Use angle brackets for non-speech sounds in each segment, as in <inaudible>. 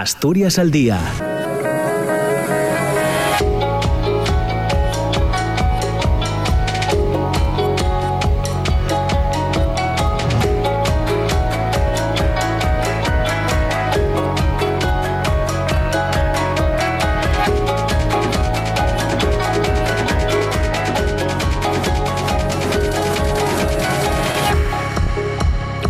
Asturias al día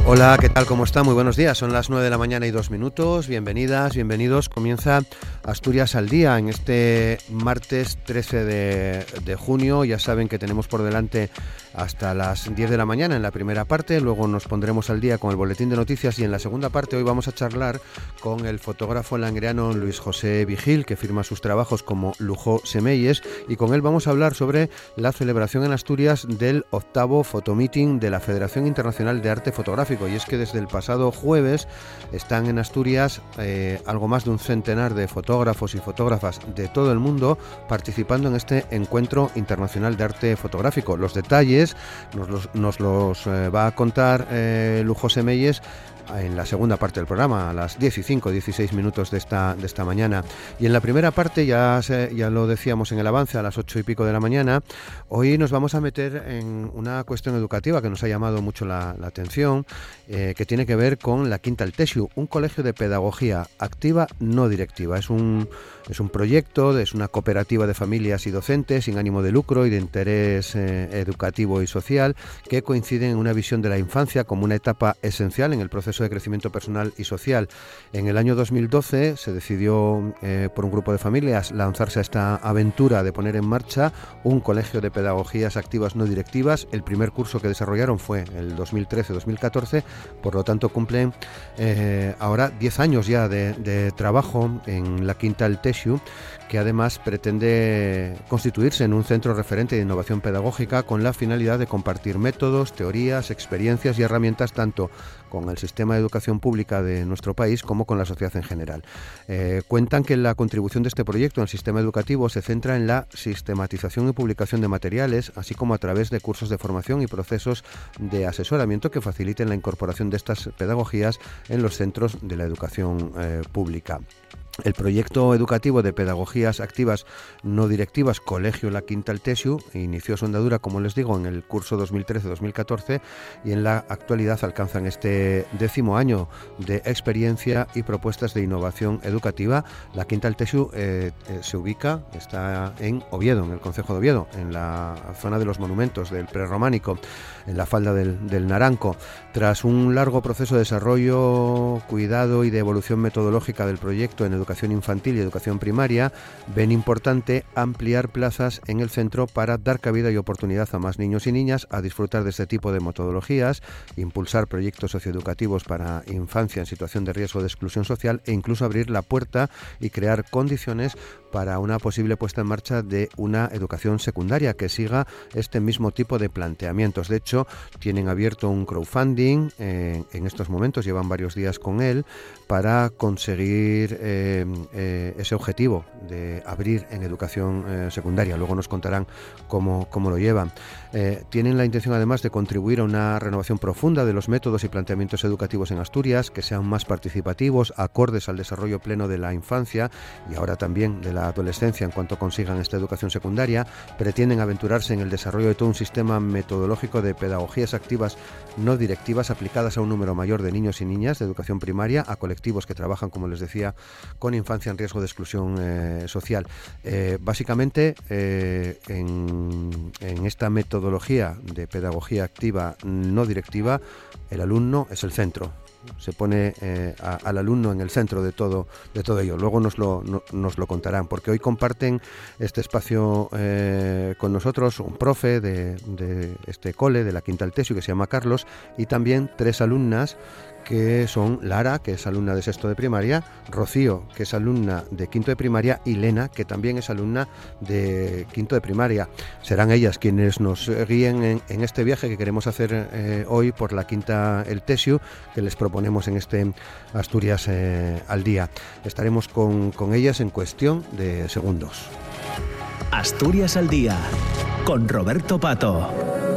Hola, ¿qué tal? ¿Cómo está? Muy buenos días. Son las 9 de la mañana y dos minutos. Bienvenidas, bienvenidos. Comienza Asturias al día en este martes 13 de, junio. Ya saben que tenemos por delante hasta las 10 de la mañana en la primera parte. Luego nos pondremos al día con el boletín de noticias y en la segunda parte hoy vamos a charlar con el fotógrafo langreano Luis José Vigil, que firma sus trabajos como Lujo Semeyes. Y con él vamos a hablar sobre la celebración en Asturias del octavo fotomeeting de la Federación Internacional de Arte Fotográfico y es que desde el pasado jueves están en Asturias eh, algo más de un centenar de fotógrafos y fotógrafas de todo el mundo participando en este encuentro internacional de arte fotográfico. Los detalles nos los, eh, va a contar eh, Lujo Semeyes en la segunda parte del programa, a las 15, 16 minutos de esta, de esta mañana. Y en la primera parte, ya, ya lo decíamos en el avance, a las 8 y pico de la mañana, hoy nos vamos a meter en una cuestión educativa que nos ha llamado mucho la, atención, eh, que tiene que ver con la Quinta Altesiu, un colegio de pedagogía activa no directiva. Es un, es un proyecto, es una cooperativa de familias y docentes sin ánimo de lucro y de interés eh, educativo y social que coinciden en una visión de la infancia como una etapa esencial en el proceso de crecimiento personal y social. En el año 2012 se decidió eh, por un grupo de familias lanzarse a esta aventura de poner en marcha un colegio de pedagogías activas no directivas. El primer curso que desarrollaron fue el 2013-2014, por lo tanto cumplen eh, ahora 10 años ya de, trabajo en la quinta El TESIU, que además pretende constituirse en un centro referente de innovación pedagógica con la finalidad de compartir métodos, teorías, experiencias y herramientas tanto con el sistema de educación pública de nuestro país como con la sociedad en general. Eh, cuentan que la contribución de este proyecto al sistema educativo se centra en la sistematización y publicación de materiales, así como a través de cursos de formación y procesos de asesoramiento que faciliten la incorporación de estas pedagogías en los centros de la educación eh, pública. El proyecto educativo de pedagogías activas no directivas Colegio La Quinta Altesiu inició su andadura, como les digo, en el curso 2013-2014 y en la actualidad alcanzan este décimo año de experiencia y propuestas de innovación educativa. La Quinta Altesiu eh, eh, se ubica, está en Oviedo, en el Concejo de Oviedo, en la zona de los monumentos del prerrománico, en la falda del, del Naranco. Tras un largo proceso de desarrollo, cuidado y de evolución metodológica del proyecto en educación, educación infantil y educación primaria, ven importante ampliar plazas en el centro para dar cabida y oportunidad a más niños y niñas a disfrutar de este tipo de metodologías, impulsar proyectos socioeducativos para infancia en situación de riesgo de exclusión social e incluso abrir la puerta y crear condiciones para una posible puesta en marcha de una educación secundaria que siga este mismo tipo de planteamientos. De hecho, tienen abierto un crowdfunding eh, en estos momentos, llevan varios días con él, para conseguir eh, eh, ese objetivo de abrir en educación eh, secundaria. Luego nos contarán cómo, cómo lo llevan. tienen la intención además de contribuir a una renovación profunda de los métodos y planteamientos educativos en Asturias, que sean más participativos, acordes al desarrollo pleno de la infancia y ahora también de la adolescencia en cuanto consigan esta educación secundaria. Pretenden aventurarse en el desarrollo de todo un sistema metodológico de pedagogías activas no directivas aplicadas a un número mayor de niños y niñas de educación primaria, a que trabajan, como les decía, con infancia en riesgo de exclusión eh, social. Eh, básicamente, eh, en, esta metodología de pedagogía activa no directiva, el alumno es el centro se pone al alumno en el centro de todo, de todo ello. Luego nos lo, nos lo contarán, porque hoy comparten este espacio con nosotros un profe de, de, este cole, de la Quinta Altesio, que se llama Carlos, y también tres alumnas que son Lara, que es alumna de sexto de primaria, Rocío, que es alumna de quinto de primaria, y Lena, que también es alumna de quinto de primaria. Serán ellas quienes nos guíen en, este viaje que queremos hacer eh, hoy por la quinta El Tesio, que les proponemos en este Asturias eh, al día. Estaremos con, con ellas en cuestión de segundos. Asturias al día, con Roberto Pato.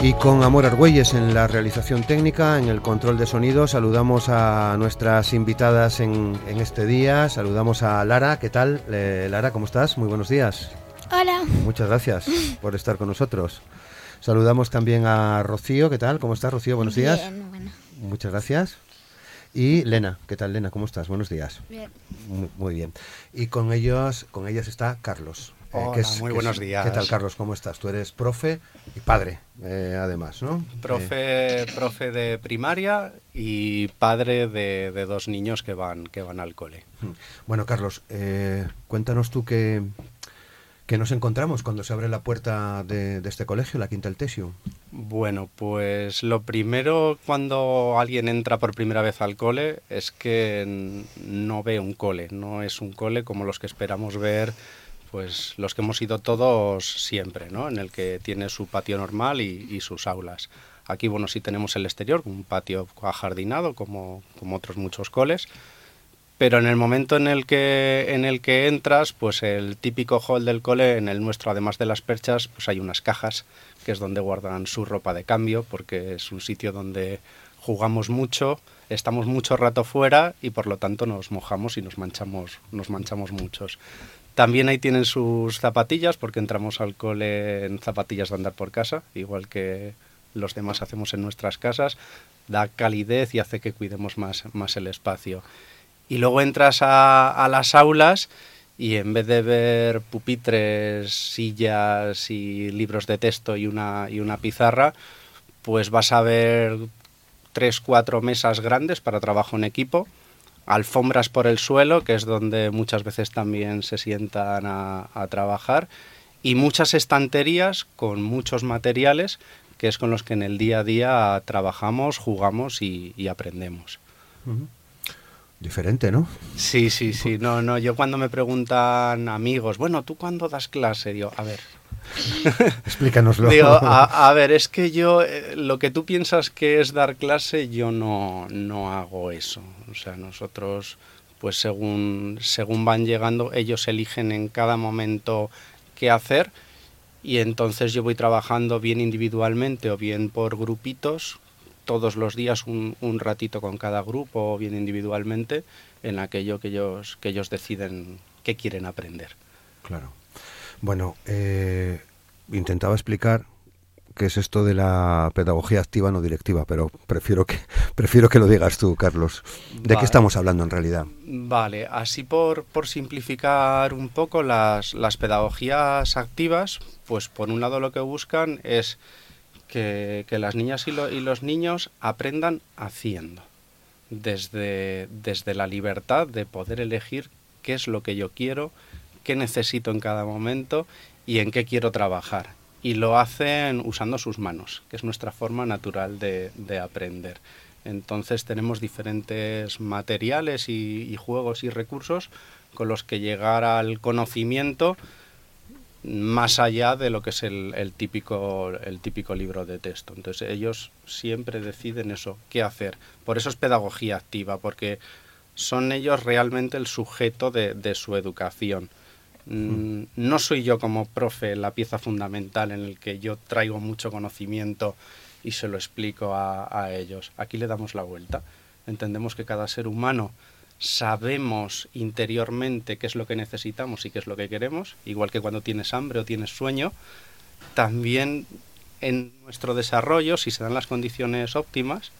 Y con Amor Argüelles en la realización técnica, en el control de sonido, saludamos a nuestras invitadas en, este día. Saludamos a Lara. ¿Qué tal? Lara, ¿cómo estás? Muy buenos días. Hola. Muchas gracias <laughs> por estar con nosotros. Saludamos también a Rocío. ¿Qué tal? ¿Cómo estás, Rocío? Buenos días. Bien, bueno. Muchas gracias. Y Lena, ¿qué tal Lena? ¿Cómo estás? Buenos días. Bien. Muy, bien. Y con ellos, con ellas está Carlos. Eh, Hola, muy buenos días. ¿Qué tal, Carlos? ¿Cómo estás? Tú eres profe y padre, eh, además, ¿no? Profe, profe de primaria y padre de, dos niños que van, que van al cole. Hmm. Bueno, Carlos, eh, cuéntanos tú qué, qué, nos encontramos cuando se abre la puerta de, este colegio, la Quinta El Tesio. Bueno, pues lo primero cuando alguien entra por primera vez al cole es que no ve un cole, no es un cole como los que esperamos ver pues los que hemos ido todos siempre, ¿no? En el que tiene su patio normal y, sus aulas. Aquí, bueno, sí tenemos el exterior, un patio ajardinado, como, como otros muchos coles, pero en el momento en el que en el que entras, pues el típico hall del cole, en el nuestro, además de las perchas, pues hay unas cajas, que es donde guardan su ropa de cambio, porque es un sitio donde jugamos mucho, estamos mucho rato fuera y por lo tanto nos mojamos y nos manchamos, nos manchamos muchos. También ahí tienen sus zapatillas, porque entramos al cole en zapatillas de andar por casa, igual que los demás hacemos en nuestras casas. Da calidez y hace que cuidemos más, más el espacio. Y luego entras a, las aulas y en vez de ver pupitres, sillas y libros de texto y una, y una pizarra, pues vas a ver tres, cuatro mesas grandes para trabajo en equipo alfombras por el suelo, que es donde muchas veces también se sientan a, trabajar, y muchas estanterías con muchos materiales, que es con los que en el día a día trabajamos, jugamos y, aprendemos. Diferente, ¿no? Sí, sí, sí. No, no. Yo cuando me preguntan amigos, bueno, ¿tú cuándo das clase? Digo, a ver, <laughs> Explícanoslo. Digo, a, ver, es que yo, eh, lo que tú piensas que es dar clase, yo no, no hago eso. O sea, nosotros, pues según, según van llegando, ellos eligen en cada momento qué hacer y entonces yo voy trabajando bien individualmente o bien por grupitos, todos los días un, un ratito con cada grupo o bien individualmente en aquello que ellos, que ellos deciden que quieren aprender. Claro. Bueno, eh, intentaba explicar qué es esto de la pedagogía activa no directiva, pero prefiero que <laughs> prefiero que lo digas tú, Carlos. ¿De qué estamos hablando en realidad? Vale, así por, por simplificar un poco las, las pedagogías activas, pues por un lado lo que buscan es que, las niñas y, y, los niños aprendan haciendo, desde, desde la libertad de poder elegir qué es lo que yo quiero, qué necesito en cada momento y en qué quiero trabajar. Y lo hacen usando sus manos, que es nuestra forma natural de, aprender. Entonces tenemos diferentes materiales y, juegos y recursos con los que llegar al conocimiento más allá de lo que es el, típico, el típico libro de texto. Entonces ellos siempre deciden eso, qué hacer. Por eso es pedagogía activa, porque son ellos realmente el sujeto de su educación. Mm, no soy yo como profe la pieza fundamental en el que yo traigo mucho conocimiento y se lo explico a, ellos. Aquí le damos la vuelta. Entendemos que cada ser humano sabemos interiormente qué es lo que necesitamos y qué es lo que queremos, igual que cuando tienes hambre o tienes sueño, también en nuestro desarrollo, si se dan las condiciones óptimas,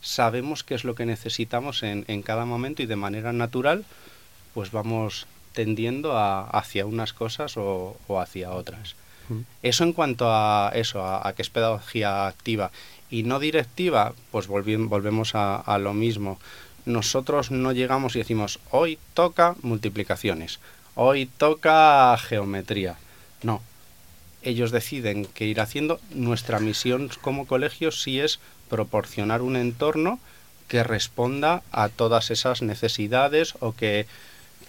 sabemos qué es lo que necesitamos en, en cada momento y de manera natural, pues vamos tendiendo a, hacia unas cosas o, hacia otras. Eso en cuanto a eso, a, que es pedagogía activa. Y no directiva, pues volvemos a, lo mismo. Nosotros no llegamos y decimos, hoy toca multiplicaciones, hoy toca geometría. No, ellos deciden que ir haciendo. Nuestra misión como colegio sí es proporcionar un entorno que responda a todas esas necesidades o que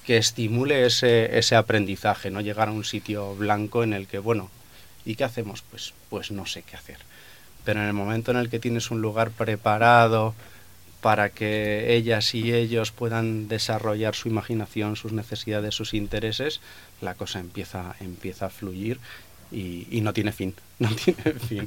que estimule ese, ese aprendizaje, no llegar a un sitio blanco en el que, bueno, ¿y qué hacemos? Pues, pues no sé qué hacer. Pero en el momento en el que tienes un lugar preparado para que ellas y ellos puedan desarrollar su imaginación, sus necesidades, sus intereses, la cosa empieza, empieza a fluir y, no tiene fin, <laughs> no tiene fin.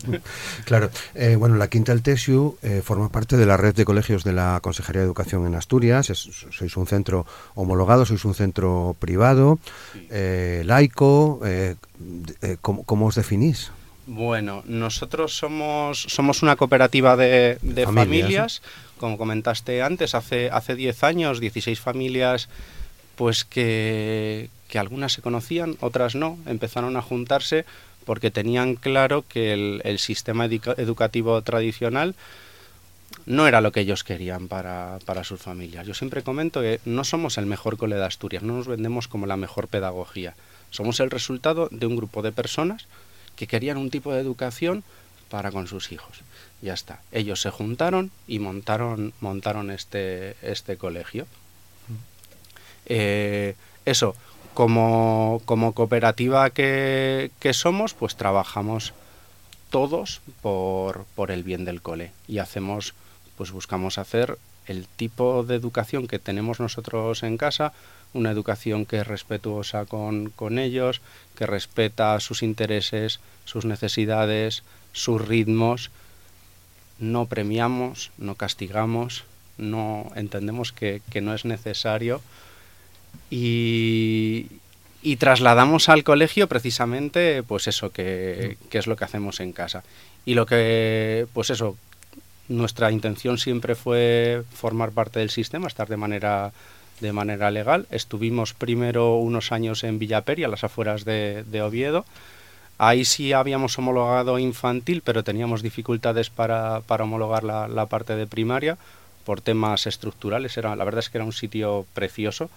Claro, eh, bueno, la Quinta del Tesiu eh, forma parte de la red de colegios de la Consejería de Educación en Asturias, sois un centro homologado, sois un centro privado, eh, laico, ¿cómo, os definís? Bueno, nosotros somos, somos una cooperativa de, familias, como comentaste antes, hace, hace 10 años, 16 familias pues que, que algunas se conocían, otras no, empezaron a juntarse porque tenían claro que el, sistema educativo tradicional no era lo que ellos querían para, para, sus familias. Yo siempre comento que no somos el mejor cole de Asturias, no nos vendemos como la mejor pedagogía. Somos el resultado de un grupo de personas que querían un tipo de educación para con sus hijos. Ya está. Ellos se juntaron y montaron, montaron este, este colegio. Eh, eso, como, como cooperativa que, somos, pues trabajamos todos por, por el bien del cole y hacemos, pues buscamos hacer el tipo de educación que tenemos nosotros en casa, una educación que es respetuosa con, con, ellos, que respeta sus intereses, sus necesidades, sus ritmos. No premiamos, no castigamos, no entendemos que, que no es necesario y, trasladamos al colegio precisamente pues eso que, es lo que hacemos en casa. Y lo que pues eso nuestra intención siempre fue formar parte del sistema estar de manera de manera legal. Estuvimos primero unos años en Villaperia a las afueras de, Oviedo. Ahí sí habíamos homologado infantil pero teníamos dificultades para, homologar la, la parte de primaria por temas estructurales. Era la verdad es que era un sitio precioso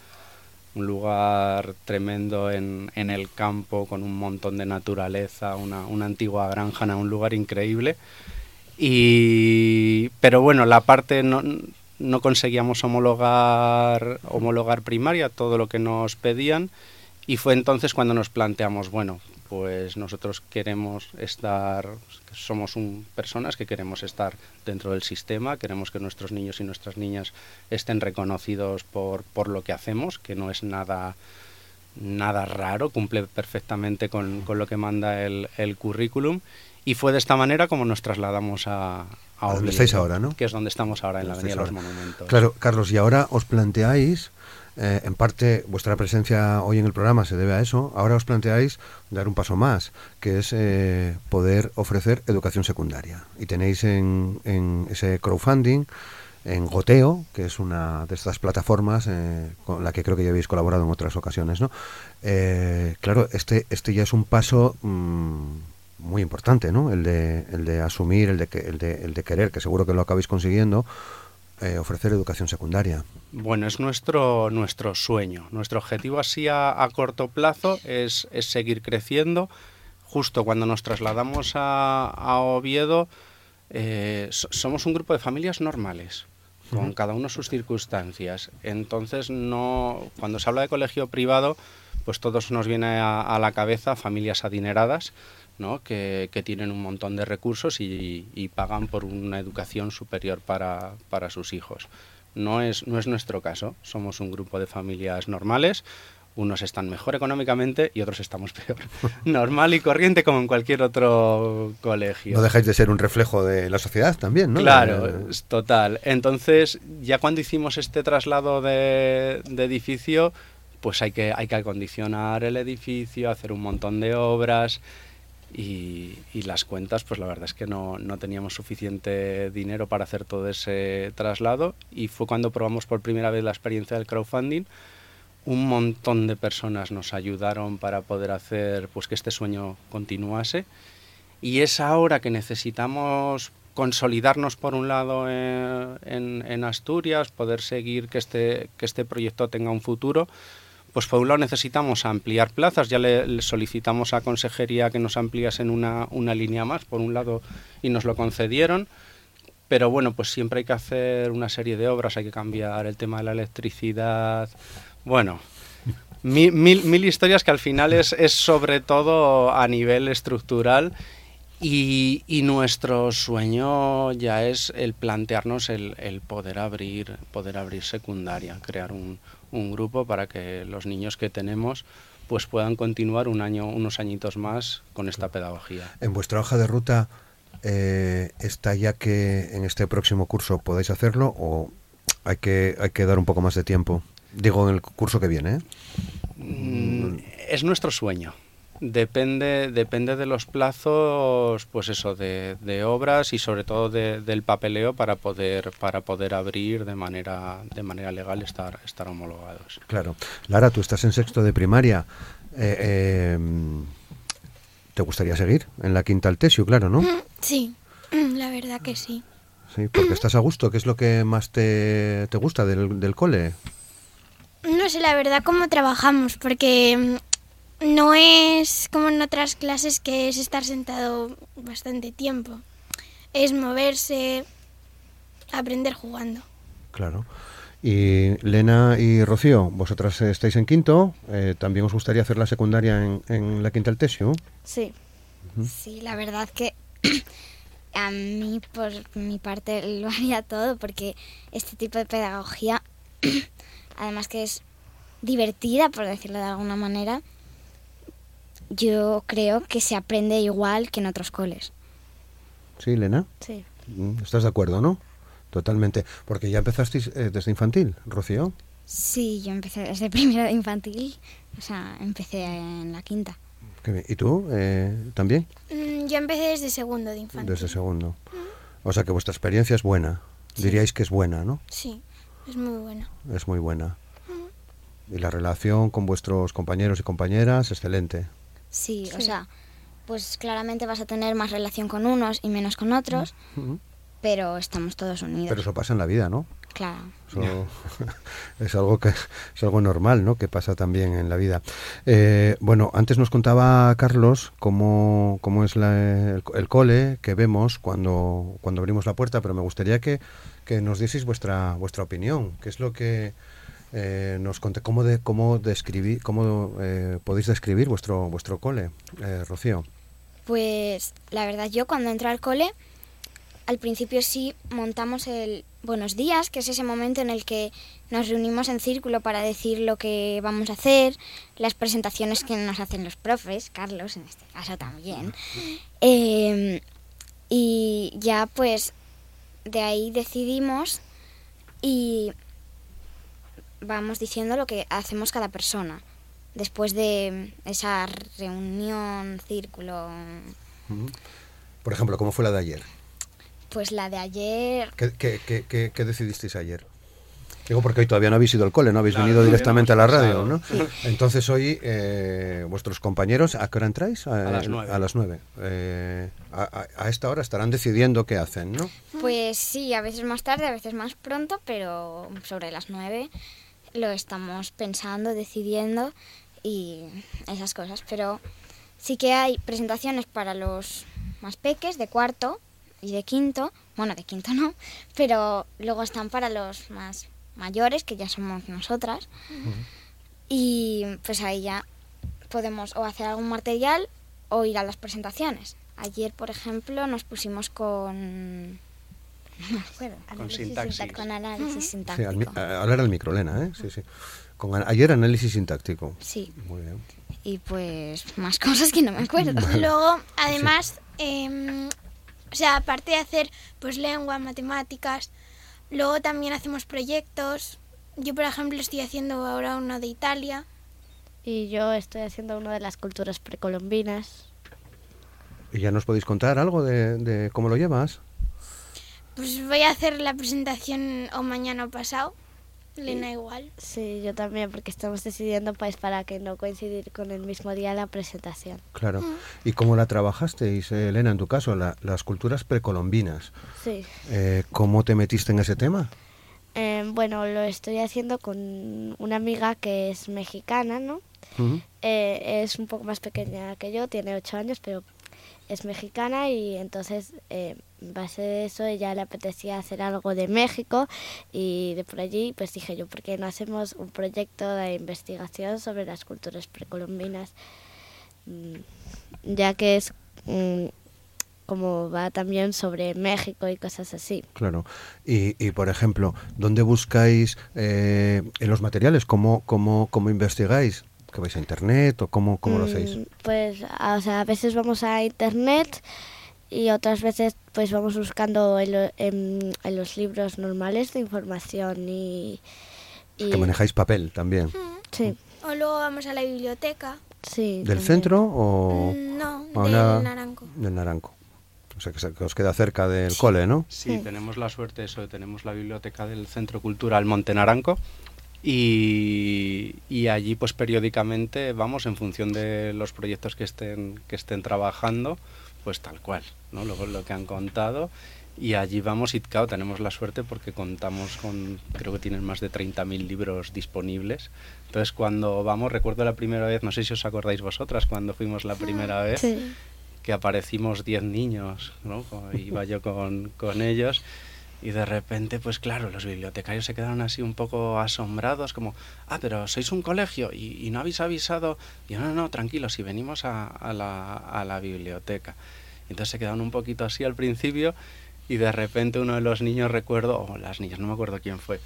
un lugar tremendo en, en, el campo con un montón de naturaleza, una, una antigua granja, un lugar increíble. Y, pero bueno, la parte no, no conseguíamos homologar, homologar primaria, todo lo que nos pedían, y fue entonces cuando nos planteamos, bueno, pues nosotros queremos estar, somos un, personas que queremos estar dentro del sistema, queremos que nuestros niños y nuestras niñas estén reconocidos por, por lo que hacemos, que no es nada nada raro, cumple perfectamente con, con lo que manda el, el, currículum y fue de esta manera como nos trasladamos a, a donde estáis ahora, ¿no? Que es donde estamos ahora, en la Avenida de los Monumentos. Claro, Carlos, y ahora os planteáis eh, en parte vuestra presencia hoy en el programa se debe a eso. Ahora os planteáis dar un paso más, que es eh, poder ofrecer educación secundaria. Y tenéis en, ese crowdfunding, en Goteo, que es una de estas plataformas eh, con la que creo que ya habéis colaborado en otras ocasiones. ¿no? claro, este, este ya es un paso... Mm, muy importante, ¿no? El de, el de asumir, el de, el, de, el de querer, que seguro que lo acabáis consiguiendo, eh, ofrecer educación secundaria? Bueno, es nuestro, nuestro sueño. Nuestro objetivo así a, corto plazo es, seguir creciendo. Justo cuando nos trasladamos a, Oviedo, eh, somos un grupo de familias normales, con cada uno sus circunstancias. Entonces, no, cuando se habla de colegio privado, pues todos nos viene a la cabeza familias adineradas ¿no? que, tienen un montón de recursos y, pagan por una educación superior para, para, sus hijos. No es, no es nuestro caso, somos un grupo de familias normales, unos están mejor económicamente y otros estamos <laughs> peor. Normal y corriente como en cualquier otro colegio. No dejáis de ser un reflejo de la sociedad también, ¿no? Claro, total. Entonces, ya cuando hicimos este traslado de, de edificio, pues hay que, hay que acondicionar el edificio, hacer un montón de obras. Y, las cuentas, pues la verdad es que no, no, teníamos suficiente dinero para hacer todo ese traslado y fue cuando probamos por primera vez la experiencia del crowdfunding. Un montón de personas nos ayudaron para poder hacer pues que este sueño continuase y es ahora que necesitamos consolidarnos por un lado en, en Asturias, poder seguir que este, que este proyecto tenga un futuro pues por un lado necesitamos ampliar plazas, ya le, solicitamos a Consejería que nos ampliasen una, una línea más, por un lado, y nos lo concedieron, pero bueno, pues siempre hay que hacer una serie de obras, hay que cambiar el tema de la electricidad, bueno, mil, mil, historias que al final es, es, sobre todo a nivel estructural. Y, y, nuestro sueño ya es el plantearnos el, el poder abrir poder abrir secundaria, crear un, un grupo para que los niños que tenemos pues puedan continuar un año, unos añitos más con esta pedagogía. En vuestra hoja de ruta eh, está ya que en este próximo curso podéis hacerlo o hay que, hay que dar un poco más de tiempo. Digo, en el curso que viene. ¿eh? Mm, es nuestro sueño. Depende, depende de los plazos, pues eso, de, de obras y sobre todo de, del papeleo para poder, para poder abrir de manera, de manera legal estar, estar homologados. Claro. Lara, tú estás en sexto de primaria. Eh, eh, ¿Te gustaría seguir en la quinta Altesio, claro, no? Sí, la verdad que sí. Sí, porque estás a gusto. ¿Qué es lo que más te, te gusta del, del cole? No sé la verdad cómo trabajamos, porque no es como en otras clases que es estar sentado bastante tiempo. Es moverse, aprender jugando. Claro. Y Lena y Rocío, vosotras estáis en quinto, eh, ¿también os gustaría hacer la secundaria en, en la quinta Altesio? Sí. Sí, la verdad que <coughs> a mí por mi parte lo haría todo porque este tipo de pedagogía, <coughs> además que es divertida, por decirlo de alguna manera, yo creo que se aprende igual que en otros coles. Sí, Lena. Sí. Mm, ¿Estás de acuerdo, no? Totalmente. Porque ya empezasteis eh, desde infantil, Rocío. Sí, yo empecé desde <laughs> primero de infantil, o sea, empecé en la quinta. Qué bien. ¿Y tú eh, también? Mm, Yo empecé desde segundo de infantil. Desde segundo. O sea que vuestra experiencia es buena. Diríais que es buena, ¿no? Sí, es muy bueno. Es muy buena. Y la relación con vuestros compañeros y compañeras, excelente. Sí, o sea, pues claramente vas a tener más relación con unos y menos con otros, pero estamos todos unidos. Pero eso pasa en la vida, ¿no? Claro. Eso <laughs> es algo que es algo normal, ¿no? Que pasa también en la vida. Eh, bueno, antes nos contaba Carlos cómo, cómo es la- el, el cole que vemos cuando, cuando abrimos la puerta, pero me gustaría que, que nos dieseis vuestra vuestra opinión. ¿Qué es lo que eh, nos conté? ¿Cómo de cómo describir, cómo eh, podéis describir vuestro vuestro cole, eh, Rocío? Pues la verdad yo cuando entré al cole, al principio sí montamos el buenos días, que es ese momento en el que nos reunimos en círculo para decir lo que vamos a hacer, las presentaciones que nos hacen los profes, Carlos en este caso también. Eh, y ya pues de ahí decidimos y vamos diciendo lo que hacemos cada persona. Después de esa reunión, círculo, Por ejemplo, ¿cómo fue la de ayer? pues la de ayer, ¿Qué, qué, qué, qué- qué decidisteis ayer? Digo porque hoy todavía no habéis ido al cole, no habéis Claro, venido directamente a la radio, ¿no? Entonces hoy eh, vuestros compañeros, ¿a qué hora entráis? A las nueve. A las nueve. Eh, a esta hora estarán decidiendo qué hacen, ¿no? pues sí, a veces más tarde, a veces más pronto, pero sobre las nueve lo estamos pensando, decidiendo y esas cosas. Pero sí que hay presentaciones para los más peques de cuarto y de quinto, bueno, de quinto no, <laughs> pero luego están para los más mayores, que ya somos nosotras, y pues ahí ya podemos o hacer algún material o ir a las presentaciones. Ayer, por ejemplo, nos pusimos con... No me acuerdo. Con sintaxis. sintac- Con análisis Sí, sintáctico. al a- hablar al micro, Lena, ¿eh? Sí, sí. Con, ayer análisis sintáctico. Sí, Muy bien. y pues más cosas que no me acuerdo. Luego, además, em, o sea, aparte de hacer pues lengua, matemáticas, luego también hacemos proyectos. Yo, por ejemplo, estoy haciendo ahora uno de Italia. Y yo estoy haciendo una de las culturas precolombinas. ¿Y ya nos podéis contar algo de, de cómo lo llevas? Pues voy a hacer la presentación o mañana o pasado. Lena igual. Sí, yo también, porque estamos decidiendo pues para que no coincidir con el mismo día la presentación. Claro. ¿Y cómo la trabajasteis, eh, Elena, en tu caso, la- las culturas precolombinas? Sí. Eh, ¿Cómo te metiste en ese tema? Eh, bueno, lo estoy haciendo con una amiga que es mexicana, ¿no? Ujú. Eh, es un poco más pequeña que yo, tiene ocho años, pero es mexicana y entonces eh, base de eso ella le apetecía hacer algo de México y de por allí pues dije yo, ¿por qué no hacemos un proyecto de investigación sobre las culturas precolombinas? Mm, Ya que es mm, como va también sobre México y cosas así. Claro. Y, y, por ejemplo, ¿dónde buscáis eh, en los materiales? ¿Cómo, cómo, cómo investigáis? ¿Que vais a internet o cómo, cómo lo Mm, hacéis? Pues, a, o sea, a veces vamos a internet y otras veces pues vamos buscando en, lo- en- en los libros normales de información y... y Que manejáis papel también. Sí, O luego vamos a la biblioteca. sí. ¿Del también. centro o Mm, No, o del una- Naranco. del Naranco? O sea, que, os queda cerca del cole, ¿no? Sí, Sí. tenemos la suerte eso, tenemos la biblioteca del Centro Cultural Monte Naranco y, y allí pues periódicamente vamos en función de los proyectos que estén, que estén trabajando, pues tal cual, ¿no? Luego lo que han contado y allí vamos claro, tenemos la suerte porque contamos con, creo que tienen más de 30.000 libros disponibles. Entonces cuando vamos, recuerdo la primera vez, no sé si os acordáis vosotras, cuando fuimos la primera vez, Sí. que aparecimos 10 niños, ¿no? Iba yo con, con ellos y de repente, pues claro, los bibliotecarios se quedaron así un poco asombrados, como, ah, pero sois un colegio y, y no habéis avisado. Y yo, no, no, tranquilos, si venimos a, a la, a la biblioteca. Entonces se quedaron un poquito así al principio y de repente uno de los niños, recuerdo, o las niñas, no me acuerdo quién fue,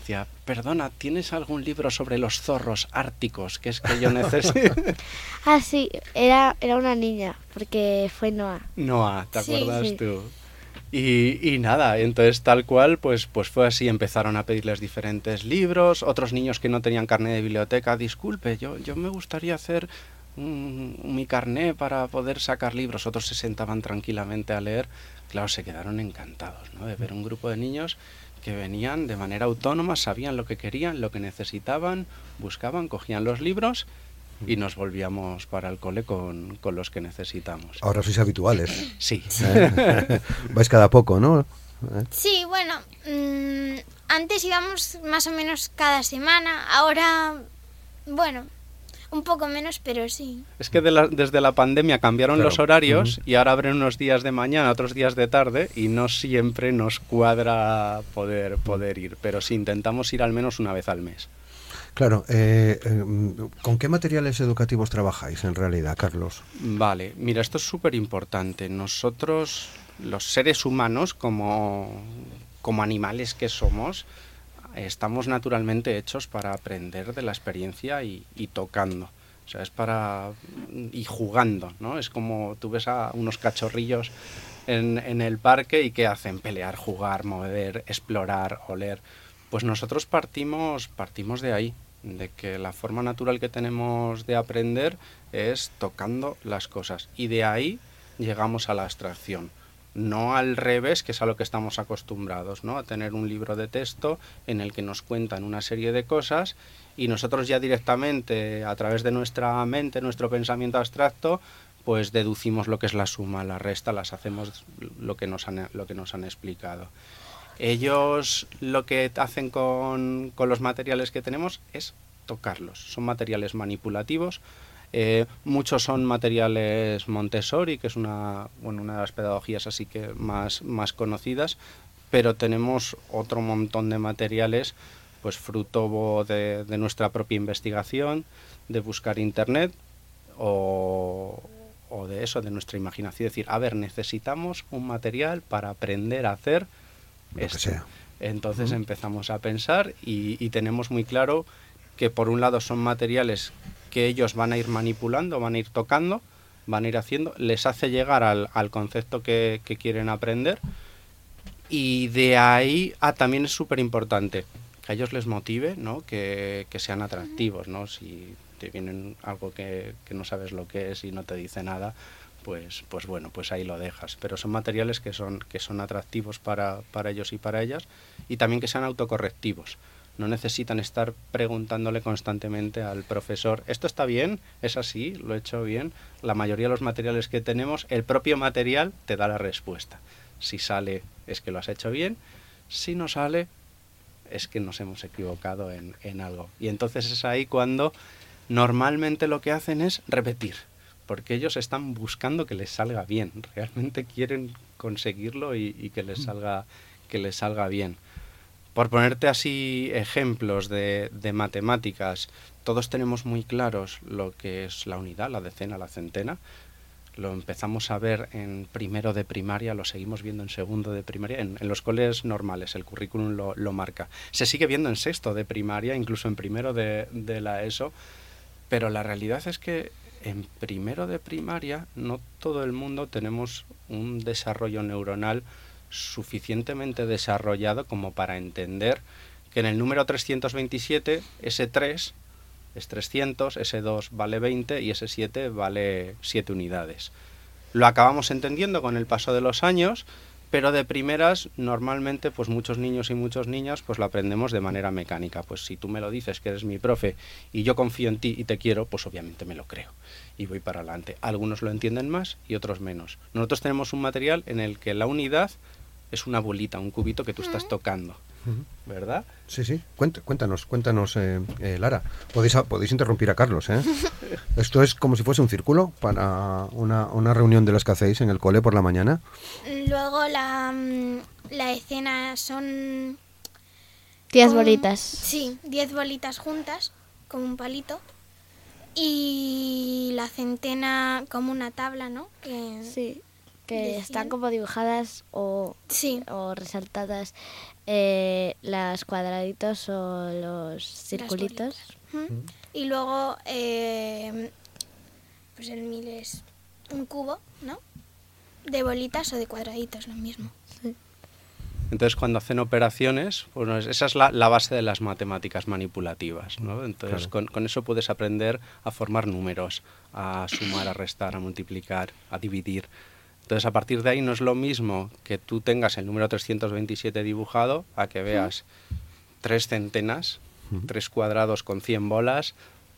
decía, perdona, ¿tienes algún libro sobre los zorros árticos que es que yo necesito? <laughs> Ah, sí, era, era una niña, porque fue Noah. Noah, ¿te Sí, acuerdas sí. tú? Y, y nada, entonces tal cual, pues, pues fue así, empezaron a pedirles diferentes libros, otros niños que no tenían carnet de biblioteca, disculpe, yo, yo me gustaría hacer mi carné para poder sacar libros, otros se sentaban tranquilamente a leer, claro, se quedaron encantados, ¿no? De ver un grupo de niños que venían de manera autónoma, sabían lo que querían, lo que necesitaban, buscaban, cogían los libros y nos volvíamos para el cole con, con los que necesitamos. Ahora sois habituales. Sí. ¿eh? <laughs> Vais cada poco, ¿no? ¿Eh? Sí, bueno, mm, antes íbamos más o menos cada semana, ahora, bueno, un poco menos, pero sí. Es que de la- desde la pandemia cambiaron Claro. los horarios y ahora abren unos días de mañana, otros días de tarde y no siempre nos cuadra poder, poder ir, pero sí intentamos ir al menos una vez al mes. Claro, eh, eh, ¿con qué materiales educativos trabajáis en realidad, Carlos? Vale, mira, esto es súper importante. Nosotros, los seres humanos, como, como animales que somos, estamos naturalmente hechos para aprender de la experiencia y, y tocando. O sea, es para... y jugando, ¿no? Es como tú ves a unos cachorrillos en, en el parque y ¿qué hacen? Pelear, jugar, mover, explorar, oler. Pues nosotros partimos, partimos de ahí, de que la forma natural que tenemos de aprender es tocando las cosas. Y de ahí llegamos a la abstracción. No al revés, que es a lo que estamos acostumbrados, ¿no? A tener un libro de texto en el que nos cuentan una serie de cosas y nosotros ya directamente, a través de nuestra mente, nuestro pensamiento abstracto, pues deducimos lo que es la suma, la resta, las hacemos lo que nos han, lo que nos han explicado. Ellos lo que hacen con, con los materiales que tenemos es tocarlos. Son materiales manipulativos. eh, muchos son materiales Montessori, que es una, bueno, una de las pedagogías así que más, más conocidas, pero tenemos otro montón de materiales, pues fruto de, de nuestra propia investigación, de buscar internet o, o de eso, de nuestra imaginación. decir, a ver, necesitamos un material para aprender a hacer Lo que esto. sea. Entonces empezamos a pensar y, y tenemos muy claro que por un lado son materiales que ellos van a ir manipulando, van a ir tocando, van a ir haciendo, les hace llegar al, al concepto que, que quieren aprender y de ahí, ah, también es súper importante que a ellos les motive, ¿no? Que, que sean atractivos, ¿no? Si te vienen algo que, que no sabes lo que es y no te dice nada, pues, pues bueno, pues ahí lo dejas. Pero son materiales que son, que son atractivos para, para ellos y para ellas y también que sean autocorrectivos. No necesitan estar preguntándole constantemente al profesor, ¿esto está bien? ¿Es así? ¿Lo he hecho bien? La mayoría de los materiales que tenemos, el propio material te da la respuesta. Si sale, es que lo has hecho bien. Si no sale, es que nos hemos equivocado en, en algo. Y entonces es ahí cuando normalmente lo que hacen es repetir, porque ellos están buscando que les salga bien, realmente quieren conseguirlo y, y que les salga que les salga bien. Por ponerte así ejemplos de, de matemáticas, todos tenemos muy claros lo que es la unidad, la decena, la centena. Lo empezamos a ver en primero de primaria, lo seguimos viendo en segundo de primaria, en, en los coles normales, el currículum lo, lo marca. Se sigue viendo en sexto de primaria, incluso en primero de, de la ESO, Pero la realidad es que en primero de primaria no todo el mundo tenemos un desarrollo neuronal suficientemente desarrollado como para entender que en el número 327 ese 3 es 300, ese 2 vale 20 y ese 7 vale 7 unidades. Lo acabamos entendiendo con el paso de los años, pero de primeras normalmente pues muchos niños y muchas niñas pues lo aprendemos de manera mecánica. Pues si tú me lo dices que eres mi profe y yo confío en ti y te quiero, pues obviamente me lo creo y voy para adelante. Algunos lo entienden más y otros menos. Nosotros tenemos un material en el que la unidad es una bolita, un cubito que tú estás tocando. ¿Verdad? Sí, sí. Cuéntanos, cuéntanos, eh, eh, Lara. Podéis, podéis interrumpir a Carlos, ¿eh? <laughs> Esto es como si fuese un círculo para una, una, reunión de las que hacéis en el cole por la mañana. Luego la, mm, la escena son... Diez bolitas. Sí, diez bolitas juntas, como un palito. Y la centena como una tabla, ¿no? Que sí que están como dibujadas o, sí. o resaltadas eh, las cuadraditos o los circulitos. Y luego, eh, pues el mil es un cubo, ¿no? De bolitas o de cuadraditos, lo mismo. Entonces, cuando hacen operaciones, pues esa es la, base de las matemáticas manipulativas. ¿no? Entonces, con, con, eso puedes aprender a formar números, a sumar, a restar, a multiplicar, a dividir. Entonces, a partir de ahí no es lo mismo que tú tengas el número 327 dibujado a que veas tres centenas, tres cuadrados con 100 bolas,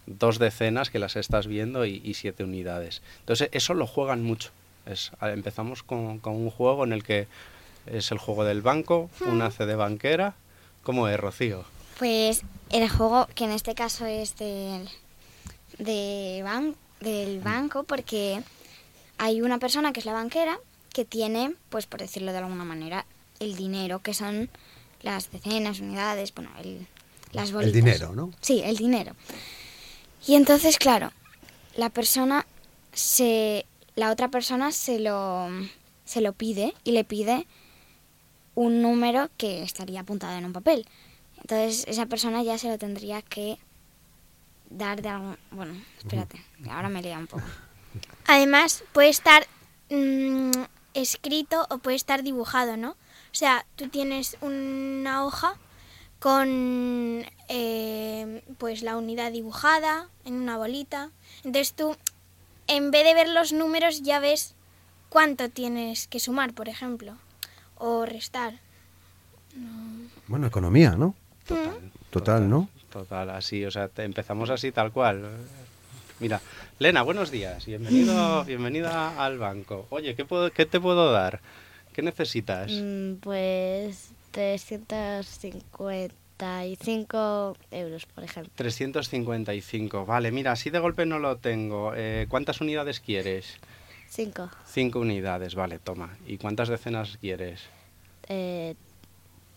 dos decenas que las estás viendo y, siete unidades. Entonces, eso lo juegan mucho. Es, empezamos con, un juego en el que es el juego del banco, una C de banquera. ¿Cómo es, Rocío? Pues el juego, que en este caso es del, de del banco, porque hay una persona que es la banquera que tiene, pues por decirlo de alguna manera, el dinero, que son las decenas, unidades, bueno, el, las bolitas. El dinero, ¿no? Sí, el dinero. Y entonces, claro, la persona se, la otra persona se lo, se lo pide y le pide un número que estaría apuntado en un papel. Entonces esa persona ya se lo tendría que dar de algún... Bueno, espérate, ahora me lea un poco. Además, puede estar mm, escrito o puede estar dibujado, ¿no? O sea, tú tienes una hoja con eh, pues la unidad dibujada en una bolita. Entonces tú, en vez de ver los números, ya ves cuánto tienes que sumar, por ejemplo, o restar. Bueno, economía, ¿no? Total, total, ¿no? Total, así, o sea, empezamos así tal cual. Mira, Lena, buenos días. Bienvenido, bienvenida al banco. Oye, ¿qué, puedo, qué te puedo dar? ¿Qué necesitas? Mm, pues 355 euros, por ejemplo. 355, vale. Mira, así de golpe no lo tengo. Eh, ¿Cuántas unidades quieres? Cinco. Cinco unidades, vale, toma. ¿Y cuántas decenas quieres? Eh,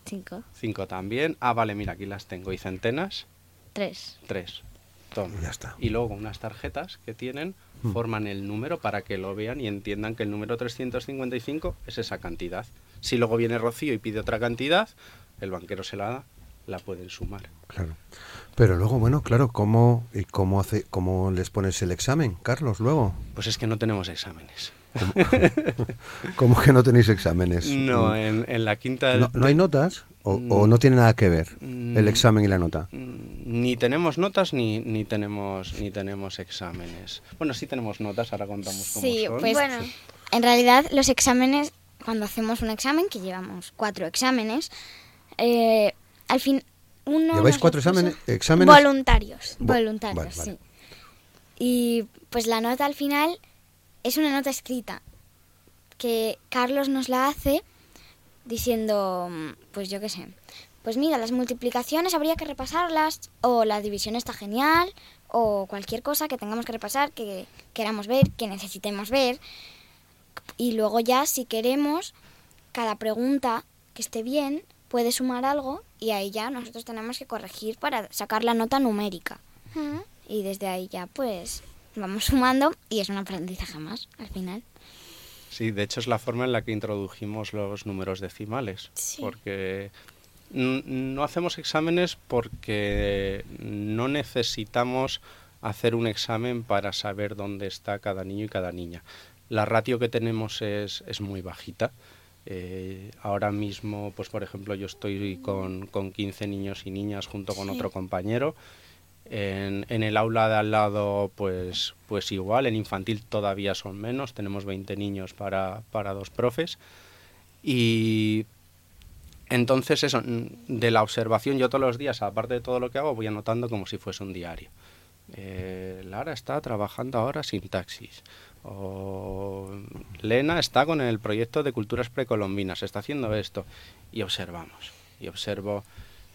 cinco. Cinco también. Ah, vale, mira, aquí las tengo. ¿Y centenas? Tres. Tres. Ya está. Y luego unas tarjetas que tienen hmm. forman el número para que lo vean y entiendan que el número 355 es esa cantidad. Si luego viene Rocío y pide otra cantidad, el banquero se la da, la pueden sumar. Claro. Pero luego, bueno, claro, ¿cómo, y cómo, hace, ¿cómo les pones el examen, Carlos, luego? Pues es que no tenemos exámenes. <laughs> ¿Cómo, que no tenéis exámenes? No, mm. en, la quinta... ¿No, hay notas? O, mm. no tiene nada que ver el examen y la nota? Mm, ni tenemos notas ni, ni, tenemos, ni tenemos exámenes. Bueno, sí tenemos notas, ahora contamos cómo sí, Pues, bueno, en realidad los exámenes, cuando hacemos un examen, que llevamos cuatro exámenes, eh, al fin uno... ¿Lleváis cuatro exámenes, exámenes? Voluntarios. Voluntarios, sí. Y pues la nota al final es una nota escrita que Carlos nos la hace diciendo, pues yo qué sé, pues mira, las multiplicaciones habría que repasarlas, o la división está genial, o cualquier cosa que tengamos que repasar, que queramos ver, que necesitemos ver. Y luego ya, si queremos, cada pregunta que esté bien puede sumar algo y ahí ya nosotros tenemos que corregir para sacar la nota numérica. Y desde ahí ya pues vamos sumando y es un aprendizaje más al final. Sí, de hecho es la forma en la que introdujimos los números decimales, porque no hacemos exámenes porque no necesitamos hacer un examen para saber dónde está cada niño y cada niña. La ratio que tenemos es, es muy bajita. Eh, ahora mismo, pues por ejemplo, yo estoy con, con 15 niños y niñas junto con Sí. otro compañero. En, el aula de al lado, pues, pues igual, en infantil todavía son menos, tenemos 20 niños para, para dos profes. Y entonces eso, de la observación, yo todos los días, aparte de todo lo que hago, voy anotando como si fuese un diario. Eh, Lara está trabajando ahora sintaxis. O Lena está con el proyecto de culturas precolombinas, está haciendo esto. Y observamos. Y observo.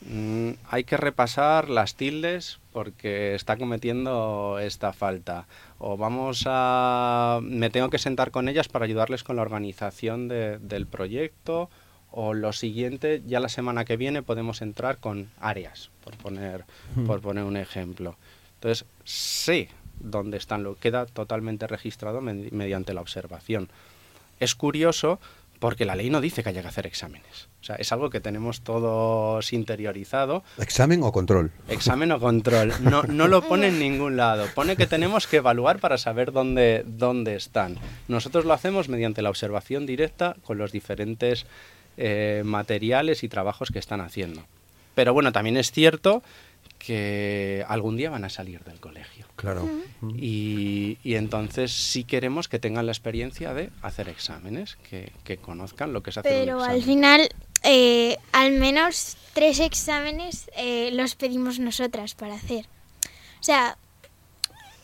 Mm, hay que repasar las tildes porque está cometiendo esta falta. O vamos a. Me tengo que sentar con ellas para ayudarles con la organización de- del proyecto. O lo siguiente, ya la semana que viene podemos entrar con áreas, por poner, por poner un ejemplo. Entonces, sé dónde están, lo queda totalmente registrado med- mediante la observación. Es curioso porque la ley no dice que haya que hacer exámenes. O sea, es algo que tenemos todos interiorizado. ¿Examen o control? Examen o control. No, no lo pone en ningún lado. Pone que tenemos que evaluar para saber dónde, dónde están. Nosotros lo hacemos mediante la observación directa con los diferentes eh, materiales y trabajos que están haciendo. Pero bueno, también es cierto que algún día van a salir del colegio. Claro. Y, y entonces sí queremos que tengan la experiencia de hacer exámenes, que, que conozcan lo que es hacer un Pero al examen. final, eh, al menos tres exámenes eh, los pedimos nosotras para hacer. O sea,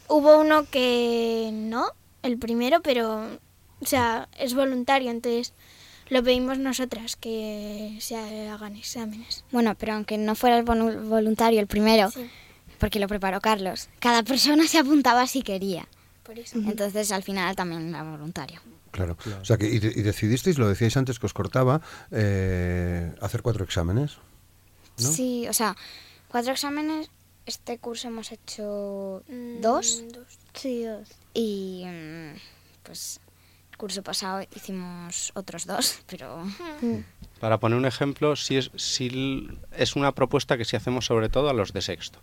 hubo uno que no, el primero, pero, o sea, es voluntario, entonces lo pedimos nosotras que se hagan exámenes. Bueno, pero aunque no fuera el volu- voluntario el primero, Sí, porque lo preparó Carlos, cada persona se apuntaba si quería. por eso. Entonces al final también era voluntario. Claro. O sea, que y, de- y decidisteis, lo decíais antes que os cortaba, eh, hacer cuatro exámenes. ¿no? Sí, o sea, cuatro exámenes. Este curso hemos hecho Mm, dos dos. Sí, dos. y mm, pues curso pasado hicimos otros dos, pero Para poner un ejemplo, si es, si es una propuesta que si hacemos sobre todo a los de sexto.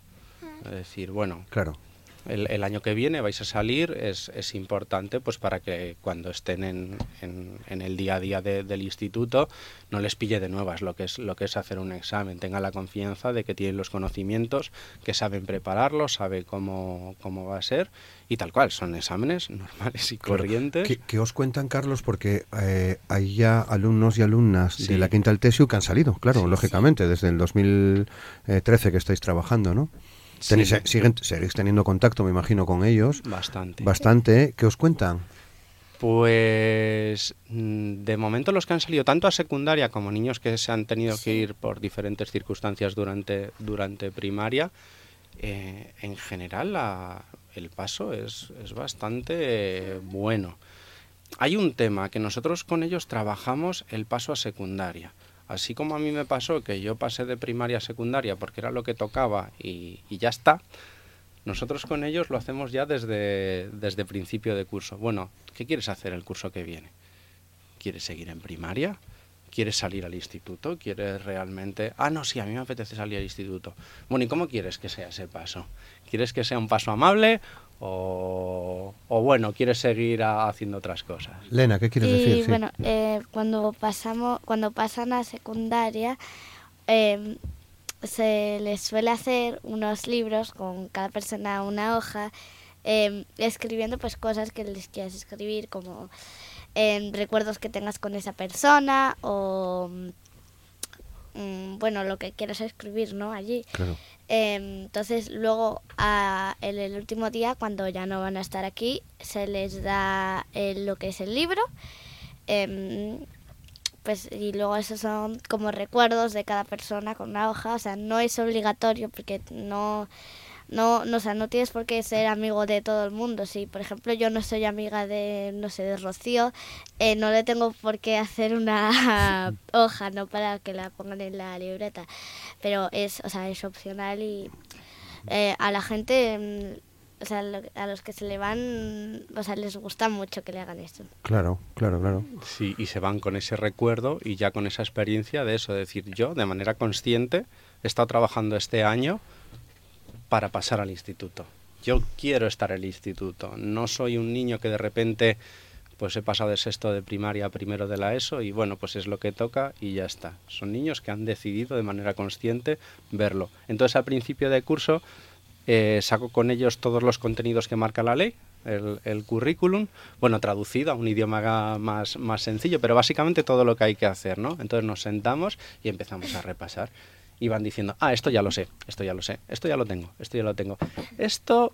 Es decir, bueno, Claro. El, el año que viene vais a salir, es, es importante pues para que cuando estén en, en- en el día a día de- del instituto no les pille de nuevas lo que es lo que es hacer un examen, tengan la confianza de que tienen los conocimientos, que saben prepararlo, sabe cómo, cómo va a ser y tal cual, son exámenes normales y corrientes. ¿Qué, qué os cuentan, Carlos? Porque eh, hay ya alumnos y alumnas Sí. de la Quinta Tesiu que han salido, claro, Sí. lógicamente, desde el 2013 que estáis trabajando, ¿no? Tenéis, Sí. eh, siguen, seguís teniendo contacto, me imagino, con ellos. Bastante. Bastante. ¿Qué os cuentan? Pues mm, de momento los que han salido tanto a secundaria como niños que se han tenido que ir por diferentes circunstancias durante, durante primaria, eh, en general la- el paso es, es bastante bueno. Hay un tema que nosotros con ellos trabajamos el paso a secundaria. Así como a mí me pasó que yo pasé de primaria a secundaria porque era lo que tocaba y, ya está, nosotros con ellos lo hacemos ya desde, desde principio de curso. Bueno, ¿qué quieres hacer el curso que viene? ¿Quieres seguir en primaria? ¿Quieres salir al instituto? ¿Quieres realmente...? Ah, no, sí, a mí me apetece salir al instituto. Bueno, ¿y cómo quieres que sea ese paso? ¿Quieres que sea un paso amable o, o bueno, quieres seguir a- haciendo otras cosas? Lena, ¿qué quieres y decir? Sí. bueno, eh, cuando pasamos, cuando pasan a secundaria, eh, se les suele hacer unos libros con cada persona una hoja, eh, escribiendo pues cosas que les quieras escribir, como eh, recuerdos que tengas con esa persona o mm, bueno lo que quieras escribir, ¿no? Allí. Claro. Eh, entonces luego a- en el último día, cuando ya no van a estar aquí, se les da eh, lo que es el libro. em, pues y luego esos son como recuerdos de cada persona con una hoja, o sea, no es obligatorio porque no no, no, o sea, no tienes por qué ser amigo de todo el mundo. Si, por ejemplo, yo no soy amiga de, no sé, de Rocío, eh, no le tengo por qué hacer una <laughs> hoja, no para que la pongan en la libreta. Pero es, o sea, es opcional y eh, a la gente, mm, o sea, lo- a los que se le van, o sea, les gusta mucho que le hagan esto. Claro, claro, claro. Sí, y se van con ese recuerdo y ya con esa experiencia de eso, de decir, yo de manera consciente he estado trabajando este año para pasar al instituto. yo quiero estar en el instituto, no soy un niño que de repente pues he pasado de sexto de primaria a primero de la ESO y bueno, pues es lo que toca y ya está. Son niños que han decidido de manera consciente verlo. Entonces al principio de curso eh, saco con ellos todos los contenidos que marca la ley, el, currículum, bueno, traducido a un idioma más, más sencillo, pero básicamente todo lo que hay que hacer, ¿no? Entonces nos sentamos y empezamos a repasar. Y van diciendo, ah, esto ya lo sé, esto ya lo sé, esto ya lo tengo, esto ya lo tengo. Esto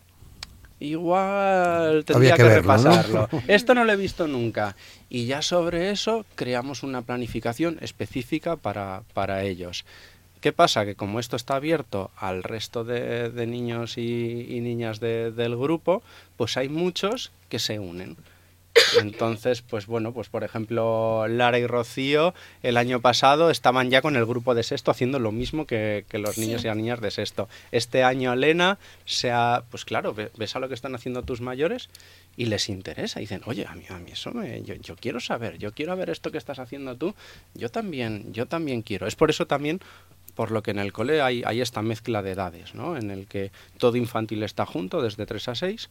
igual tendría que, repasarlo. Esto no lo he visto nunca. Y ya sobre eso creamos una planificación específica para, para ellos. ¿Qué pasa? Que como esto está abierto al resto de, niños y, niñas del grupo, pues hay muchos que se unen. Entonces, pues bueno, pues por ejemplo, Lara y Rocío el año pasado estaban ya con el grupo de sexto haciendo lo mismo que, los niños y las niñas de sexto. Este año Elena se ha, pues claro, ves a lo que están haciendo tus mayores y les interesa. Y dicen, oye, a mí, a mí eso me, yo, yo quiero saber, yo quiero ver esto que estás haciendo tú, yo también, yo también quiero. Es por eso también por lo que en el cole hay, hay, esta mezcla de edades, ¿no? en el que todo infantil está junto desde 3 a 6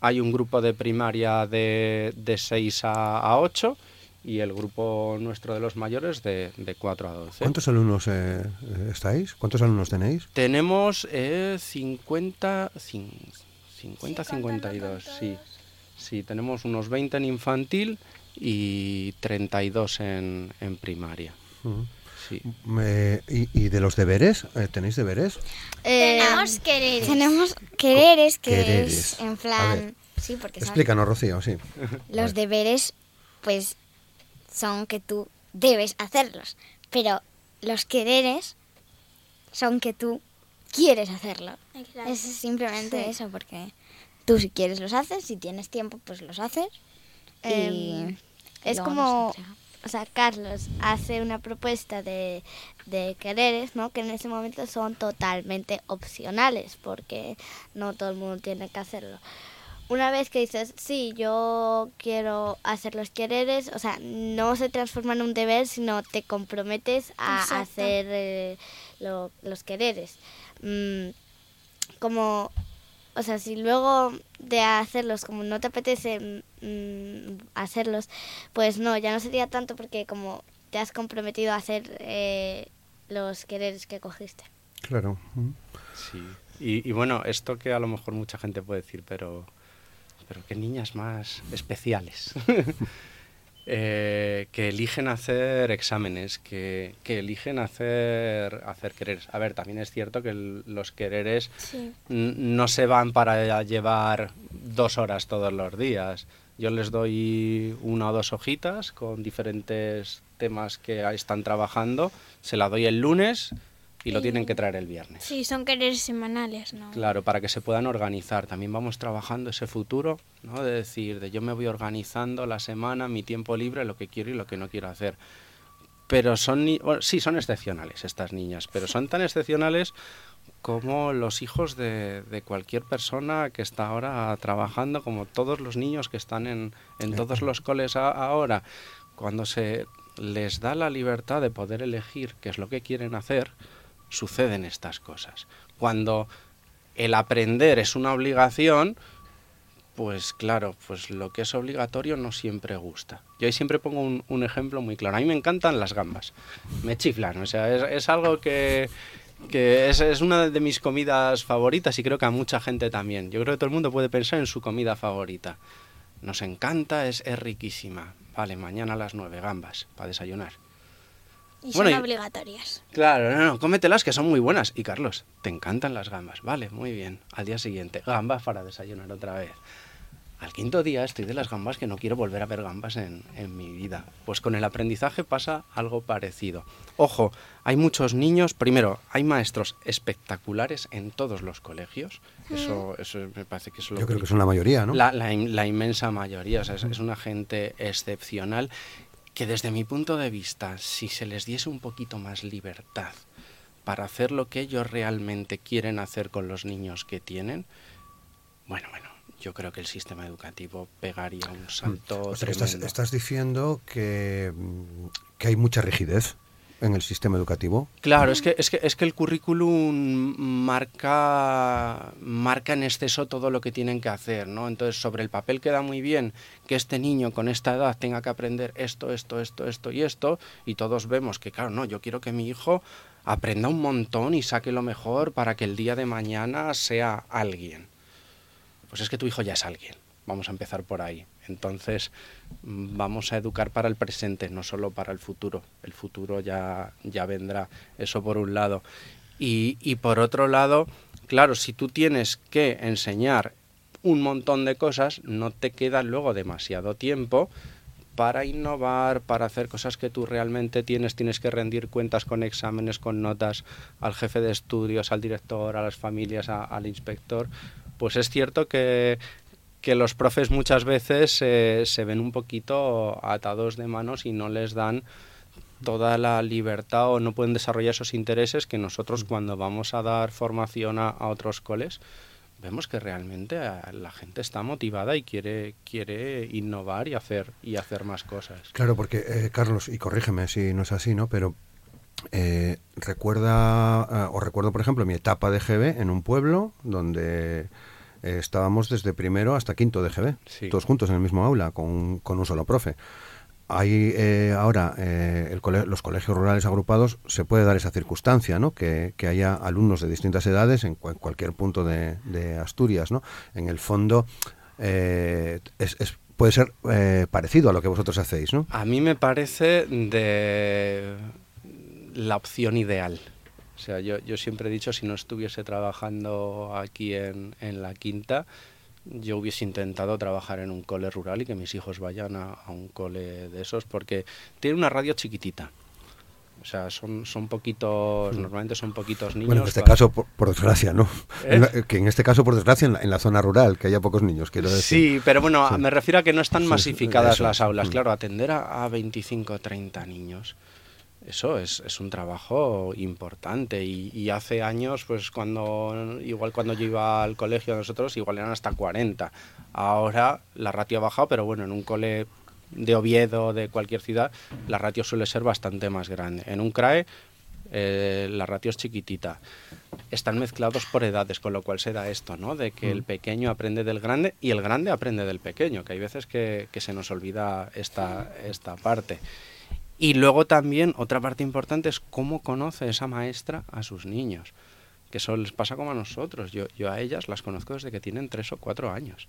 hay un grupo de primaria de, de 6 a, 8 y el grupo nuestro de los mayores de, de 4 a 12. ¿Cuántos alumnos eh, estáis? ¿Cuántos alumnos tenéis? Tenemos eh, 50, 50 52, sí. Sí, tenemos unos 20 en infantil y 32 en, en primaria. ¿Y, de los deberes? Eh, ¿Tenéis deberes? Eh, tenemos quereres. Tenemos quereres, que es en plan... Sí, porque Explícanos, Rocío, sí. <laughs> Los deberes, pues, son que tú debes hacerlos, pero los quereres son que tú quieres hacerlo. Es simplemente eso, porque tú si quieres los haces, si tienes tiempo, pues los haces. Em, es como o sea, Carlos hace una propuesta de, de quereres, ¿no? Que en ese momento son totalmente opcionales, porque no todo el mundo tiene que hacerlo. Una vez que dices, sí, yo quiero hacer los quereres, o sea, no se transforma en un deber, sino te comprometes a hacer eh, los quereres. Mm, como o sea, si luego de hacerlos, como no te apetece mm, hacerlos, pues no, ya no sería tanto porque como te has comprometido a hacer eh, los quereres que cogiste. Claro. Sí. Y, y, bueno, esto que a lo mejor mucha gente puede decir, pero, pero qué niñas más especiales. <laughs> Eh, que eligen hacer exámenes, que, eligen hacer, hacer quereres. A ver, también es cierto que los quereres no se van para llevar dos horas todos los días. Yo les doy una o dos hojitas con diferentes temas que están trabajando, se la doy el lunes y lo tienen que traer el viernes. Sí, son quereres semanales, ¿no? Claro, para que se puedan organizar. También vamos trabajando ese futuro, ¿no? De decir, de yo me voy organizando la semana, mi tiempo libre, lo que quiero y lo que no quiero hacer. Pero son, sí, son excepcionales estas niñas, pero son tan excepcionales como los hijos de, de, cualquier persona que está ahora trabajando, como todos los niños que están en, en todos los coles ahora. Cuando se les da la libertad de poder elegir qué es lo que quieren hacer, suceden estas cosas. Cuando el aprender es una obligación, pues claro, pues lo que es obligatorio no siempre gusta. Yo ahí siempre pongo un, ejemplo muy claro. A mí me encantan las gambas, me chiflan, o sea, es, algo que, es, es, una de mis comidas favoritas y creo que a mucha gente también. Yo creo que todo el mundo puede pensar en su comida favorita. Nos encanta, es, es riquísima. Vale, mañana a las nueve, gambas, para desayunar. Y son obligatorias. Claro, no, no, cómetelas que son muy buenas. Y Carlos, te encantan las gambas. Vale, muy bien. Al día siguiente, gambas para desayunar otra vez. Al quinto día estoy de las gambas que no quiero volver a ver gambas en, en, mi vida. Pues con el aprendizaje pasa algo parecido. Ojo, hay muchos niños, primero, hay maestros espectaculares en todos los colegios. Eso, eso me parece que es lo Yo creo que son la mayoría, ¿no? La, la, inmensa mayoría, o sea, es, es una gente excepcional que desde mi punto de vista, si se les diese un poquito más libertad para hacer lo que ellos realmente quieren hacer con los niños que tienen, bueno, bueno, yo creo que el sistema educativo pegaría un salto. estás, diciendo que, que, hay mucha rigidez. en el sistema educativo. Claro, es que, es que, es que el currículum marca, marca en exceso todo lo que tienen que hacer, ¿no? Entonces, sobre el papel queda muy bien que este niño con esta edad tenga que aprender esto, esto, esto, esto y esto, y todos vemos que, claro, no, yo quiero que mi hijo aprenda un montón y saque lo mejor para que el día de mañana sea alguien. Pues es que tu hijo ya es alguien. Vamos a empezar por ahí. Entonces, vamos a educar para el presente, no solo para el futuro. El futuro ya, ya vendrá, eso por un lado. Y, y por otro lado, claro, si tú tienes que enseñar un montón de cosas, no te queda luego demasiado tiempo para innovar, para hacer cosas que tú realmente tienes, tienes que rendir cuentas con exámenes, con notas al jefe de estudios, al director, a las familias, al inspector. Pues es cierto que, que los profes muchas veces eh, se ven un poquito atados de manos y no les dan toda la libertad o no pueden desarrollar esos intereses que nosotros cuando vamos a dar formación a, otros coles vemos que realmente la gente está motivada y quiere quiere innovar y hacer y hacer más cosas. Claro, porque eh, Carlos y corrígeme si no es así, ¿no? Pero eh, recuerda o recuerdo por ejemplo mi etapa de GB en un pueblo donde eh, estábamos desde primero hasta quinto de GB, todos juntos en el mismo aula, con, con un solo profe. Hay eh, ahora eh, los colegios rurales agrupados, se puede dar esa circunstancia, ¿no? Que, haya alumnos de distintas edades en cualquier punto de, Asturias, ¿no? En el fondo es, puede ser parecido a lo que vosotros hacéis, ¿no? A mí me parece de la opción ideal. O sea, yo, yo siempre he dicho, si no estuviese trabajando aquí en, en la quinta, yo hubiese intentado trabajar en un cole rural y que mis hijos vayan a, un cole de esos, porque tiene una radio chiquitita. O sea, son, son poquitos, mm. normalmente son poquitos niños. Bueno, en este caso, por, desgracia, ¿no? ¿Eh? que en este caso, por desgracia, en la, zona rural, que haya pocos niños, quiero decir. Sí, pero bueno, me refiero a que no están masificadas las aulas. Mm. Claro, atender a, a 25 o 30 niños eso es, es, un trabajo importante y, hace años, pues cuando, igual cuando yo iba al colegio nosotros, igual eran hasta 40. Ahora la ratio ha bajado, pero bueno, en un cole de Oviedo, de cualquier ciudad, la ratio suele ser bastante más grande. En un CRAE eh, la ratio es chiquitita. Están mezclados por edades, con lo cual se da esto, ¿no? De que el mm. pequeño aprende del grande y el grande aprende del pequeño, que hay veces que, que se nos olvida esta, esta parte. Y luego también otra parte importante es cómo conoce esa maestra a sus niños, que eso les pasa como a nosotros. Yo, yo a ellas las conozco desde que tienen tres o cuatro años.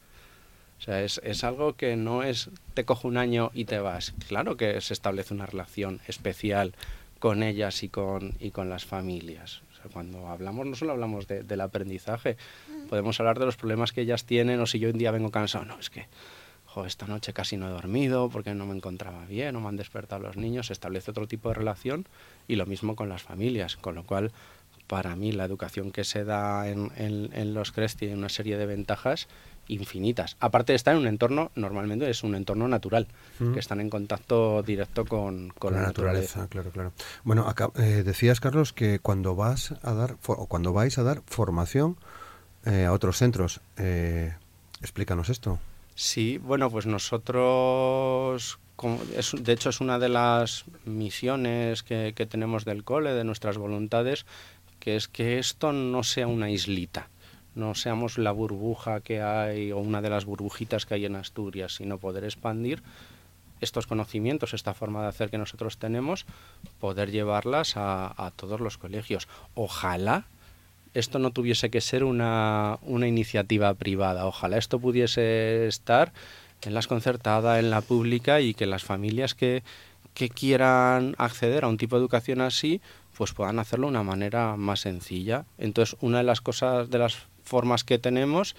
O sea, es, es, algo que no es te cojo un año y te vas. Claro que se establece una relación especial con ellas y con, y con las familias. O sea, cuando hablamos, no solo hablamos de, del aprendizaje, podemos hablar de los problemas que ellas tienen o si yo un día vengo cansado. No, es que esta noche casi no he dormido porque no me encontraba bien o me han despertado los niños, se establece otro tipo de relación y lo mismo con las familias, con lo cual para mí la educación que se da en, en, los CRES tiene una serie de ventajas infinitas. Aparte de estar en un entorno, normalmente es un entorno natural, que están en contacto directo con, la, naturaleza. Claro, claro. Bueno, acá, eh, decías, Carlos, que cuando vas a dar, o cuando vais a dar formación eh, a otros centros, eh, explícanos esto. Sí, bueno, pues nosotros, de hecho es una de las misiones que, tenemos del cole, de nuestras voluntades, que es que esto no sea una islita, no seamos la burbuja que hay o una de las burbujitas que hay en Asturias, sino poder expandir estos conocimientos, esta forma de hacer que nosotros tenemos, poder llevarlas a todos los colegios. Ojalá esto no tuviese que ser una, una iniciativa privada. Ojalá esto pudiese estar en las concertadas, en la pública y que las familias que, que quieran acceder a un tipo de educación así, pues puedan hacerlo de una manera más sencilla. Entonces, una de las cosas, de las formas que tenemos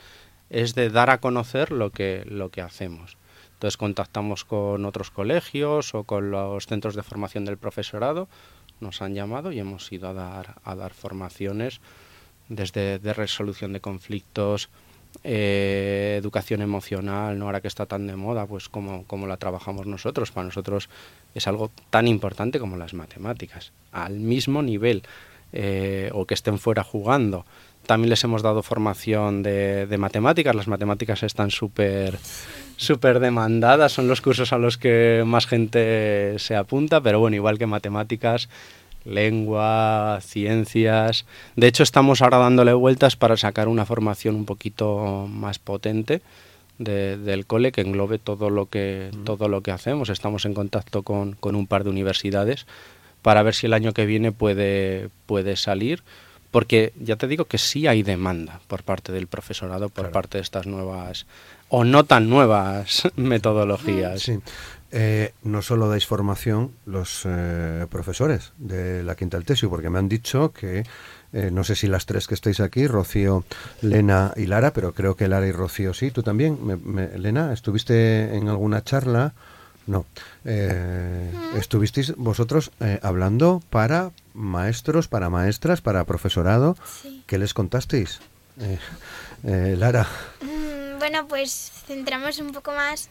es de dar a conocer lo que, lo que hacemos. Entonces contactamos con otros colegios o con los centros de formación del profesorado, nos han llamado y hemos ido a dar, a dar formaciones desde de resolución de conflictos, eh, educación emocional, ¿no? ahora que está tan de moda, pues como, como la trabajamos nosotros. Para nosotros es algo tan importante como las matemáticas, al mismo nivel, eh, o que estén fuera jugando. También les hemos dado formación de, de matemáticas, las matemáticas están súper súper demandadas, son los cursos a los que más gente se apunta, pero bueno, igual que matemáticas, lengua, ciencias. De hecho, estamos ahora dándole vueltas para sacar una formación un poquito más potente del cole que englobe todo lo que, todo lo que hacemos. Estamos en contacto con, con, un par de universidades para ver si el año que viene puede, puede salir. Porque ya te digo que sí hay demanda por parte del profesorado, por parte de estas nuevas o no tan nuevas <laughs> metodologías. Sí. Eh, no solo dais formación los eh, profesores de la Quinta del Tesio, porque me han dicho que, eh, no sé si las tres que estáis aquí, Rocío, Lena y Lara, pero creo que Lara y Rocío sí, tú también. Me, Lena, ¿estuviste en alguna charla? No. ¿Estuvisteis vosotros hablando para maestros, para maestras, para profesorado? ¿Qué les contasteis? Lara. Mm, bueno, pues centramos un poco más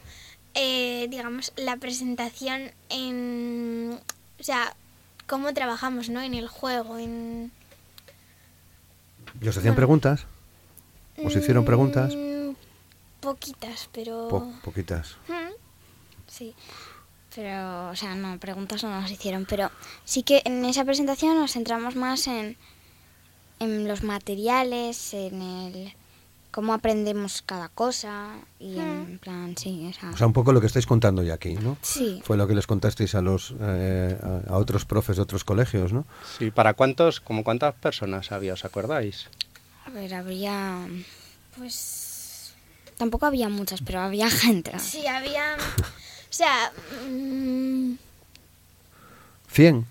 eh, digamos, la presentación en, o sea, cómo trabajamos, ¿no? En el juego, en... ¿Y os hacían preguntas? ¿Os hicieron preguntas? Mm, poquitas, pero... poquitas. Sí. Pero, o sea, no, preguntas no nos hicieron, pero sí que en esa presentación nos centramos más en, en los materiales, en el cómo aprendemos cada cosa y en plan, sí. O sea, un poco lo que estáis contando ya aquí, ¿no? Sí. Fue lo que les contasteis a los eh, a, otros profes de otros colegios, ¿no? Sí, ¿para cuántos, como cuántas personas había, os acordáis? A ver, habría, pues, tampoco había muchas, pero había <laughs> gente. Sí, había, o sea... Mmm... ¿100?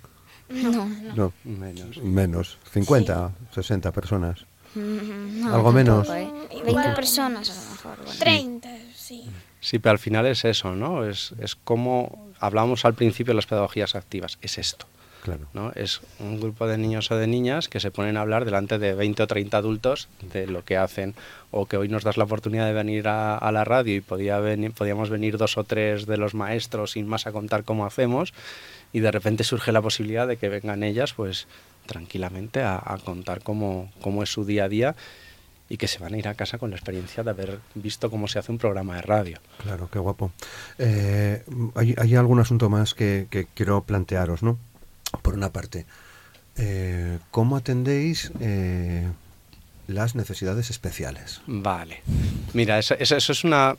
No, no. Menos. Menos. 50, 60 personas. Algo menos. 20 ¿eh? personas a lo mejor. 30, sí. Sí, pero al final es eso, ¿no? Es, es como hablábamos al principio de las pedagogías activas, es esto. Claro. ¿no? Es un grupo de niños o de niñas que se ponen a hablar delante de 20 o 30 adultos de lo que hacen. O que hoy nos das la oportunidad de venir a, a la radio y podía venir, podíamos venir dos o tres de los maestros sin más a contar cómo hacemos. Y de repente surge la posibilidad de que vengan ellas, pues tranquilamente a, contar cómo, cómo, es su día a día y que se van a ir a casa con la experiencia de haber visto cómo se hace un programa de radio. Claro, qué guapo. Eh, hay, algún asunto más que, quiero plantearos, ¿no? Por una parte, eh, ¿cómo atendéis eh, las necesidades especiales? Vale. Mira, eso, eso es una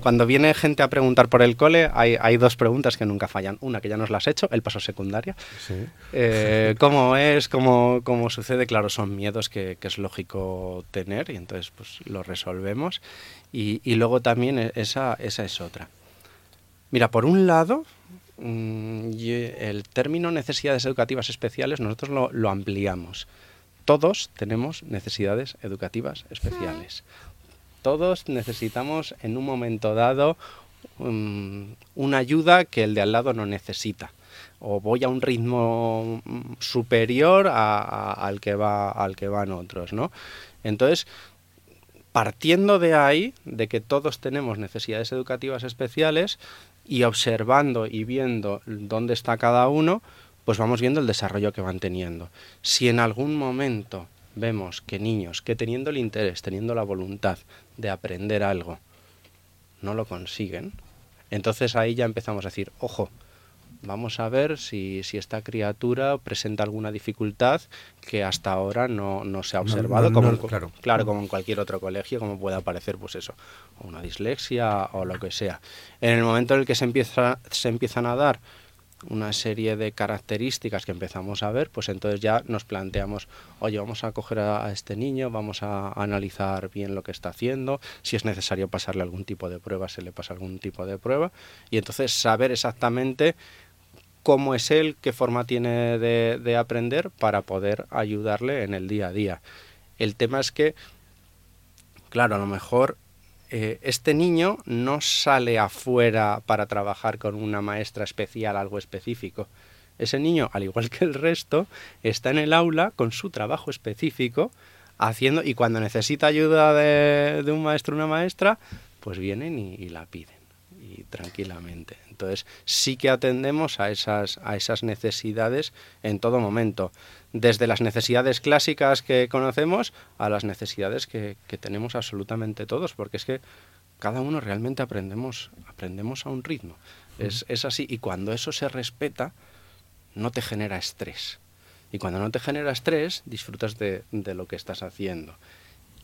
cuando viene gente a preguntar por el cole, hay, hay, dos preguntas que nunca fallan. Una que ya nos la has hecho, el paso secundaria. Sí. Eh, ¿Cómo es? Cómo, ¿Cómo, sucede? Claro, son miedos que, que, es lógico tener y entonces pues lo resolvemos. Y, y luego también e, esa, esa es otra. Mira, por un lado, mm, el término necesidades educativas especiales nosotros lo, lo ampliamos. Todos tenemos necesidades educativas especiales todos necesitamos en un momento dado um, una ayuda que el de al lado no necesita. O voy a un ritmo mm, superior al que va al que van otros no entonces partiendo de ahí de que todos tenemos necesidades educativas especiales y observando y viendo dónde está cada uno pues vamos viendo el desarrollo que van teniendo. Si en algún momento vemos que niños que teniendo el interés, teniendo la voluntad de aprender algo, no lo consiguen, entonces ahí ya empezamos a decir, ojo, vamos a ver si, si esta criatura presenta alguna dificultad que hasta ahora no, no se ha observado, como, claro. claro, como en cualquier otro colegio, como puede aparecer, pues eso, una dislexia o lo que sea. En el momento en el que se, empieza, se empiezan a dar una serie de características que empezamos a ver, pues entonces ya nos planteamos, oye, vamos a coger a, este niño, vamos a, analizar bien lo que está haciendo, si es necesario pasarle algún tipo de prueba, se le pasa algún tipo de prueba, y entonces saber exactamente cómo es él, qué forma tiene de, de aprender para poder ayudarle en el día a día. El tema es que, claro, a lo mejor eh, este niño no sale afuera para trabajar con una maestra especial, algo específico. Ese niño, al igual que el resto, está en el aula con su trabajo específico, haciendo, y cuando necesita ayuda de, un maestro o una maestra, pues vienen y la piden, y tranquilamente. Entonces sí que atendemos a esas, a esas necesidades en todo momento, desde las necesidades clásicas que conocemos a las necesidades que, tenemos absolutamente todos, porque es que cada uno realmente aprendemos, aprendemos a un ritmo. Es, es así, y cuando eso se respeta, no te genera estrés. Y cuando no te genera estrés, disfrutas de, de lo que estás haciendo.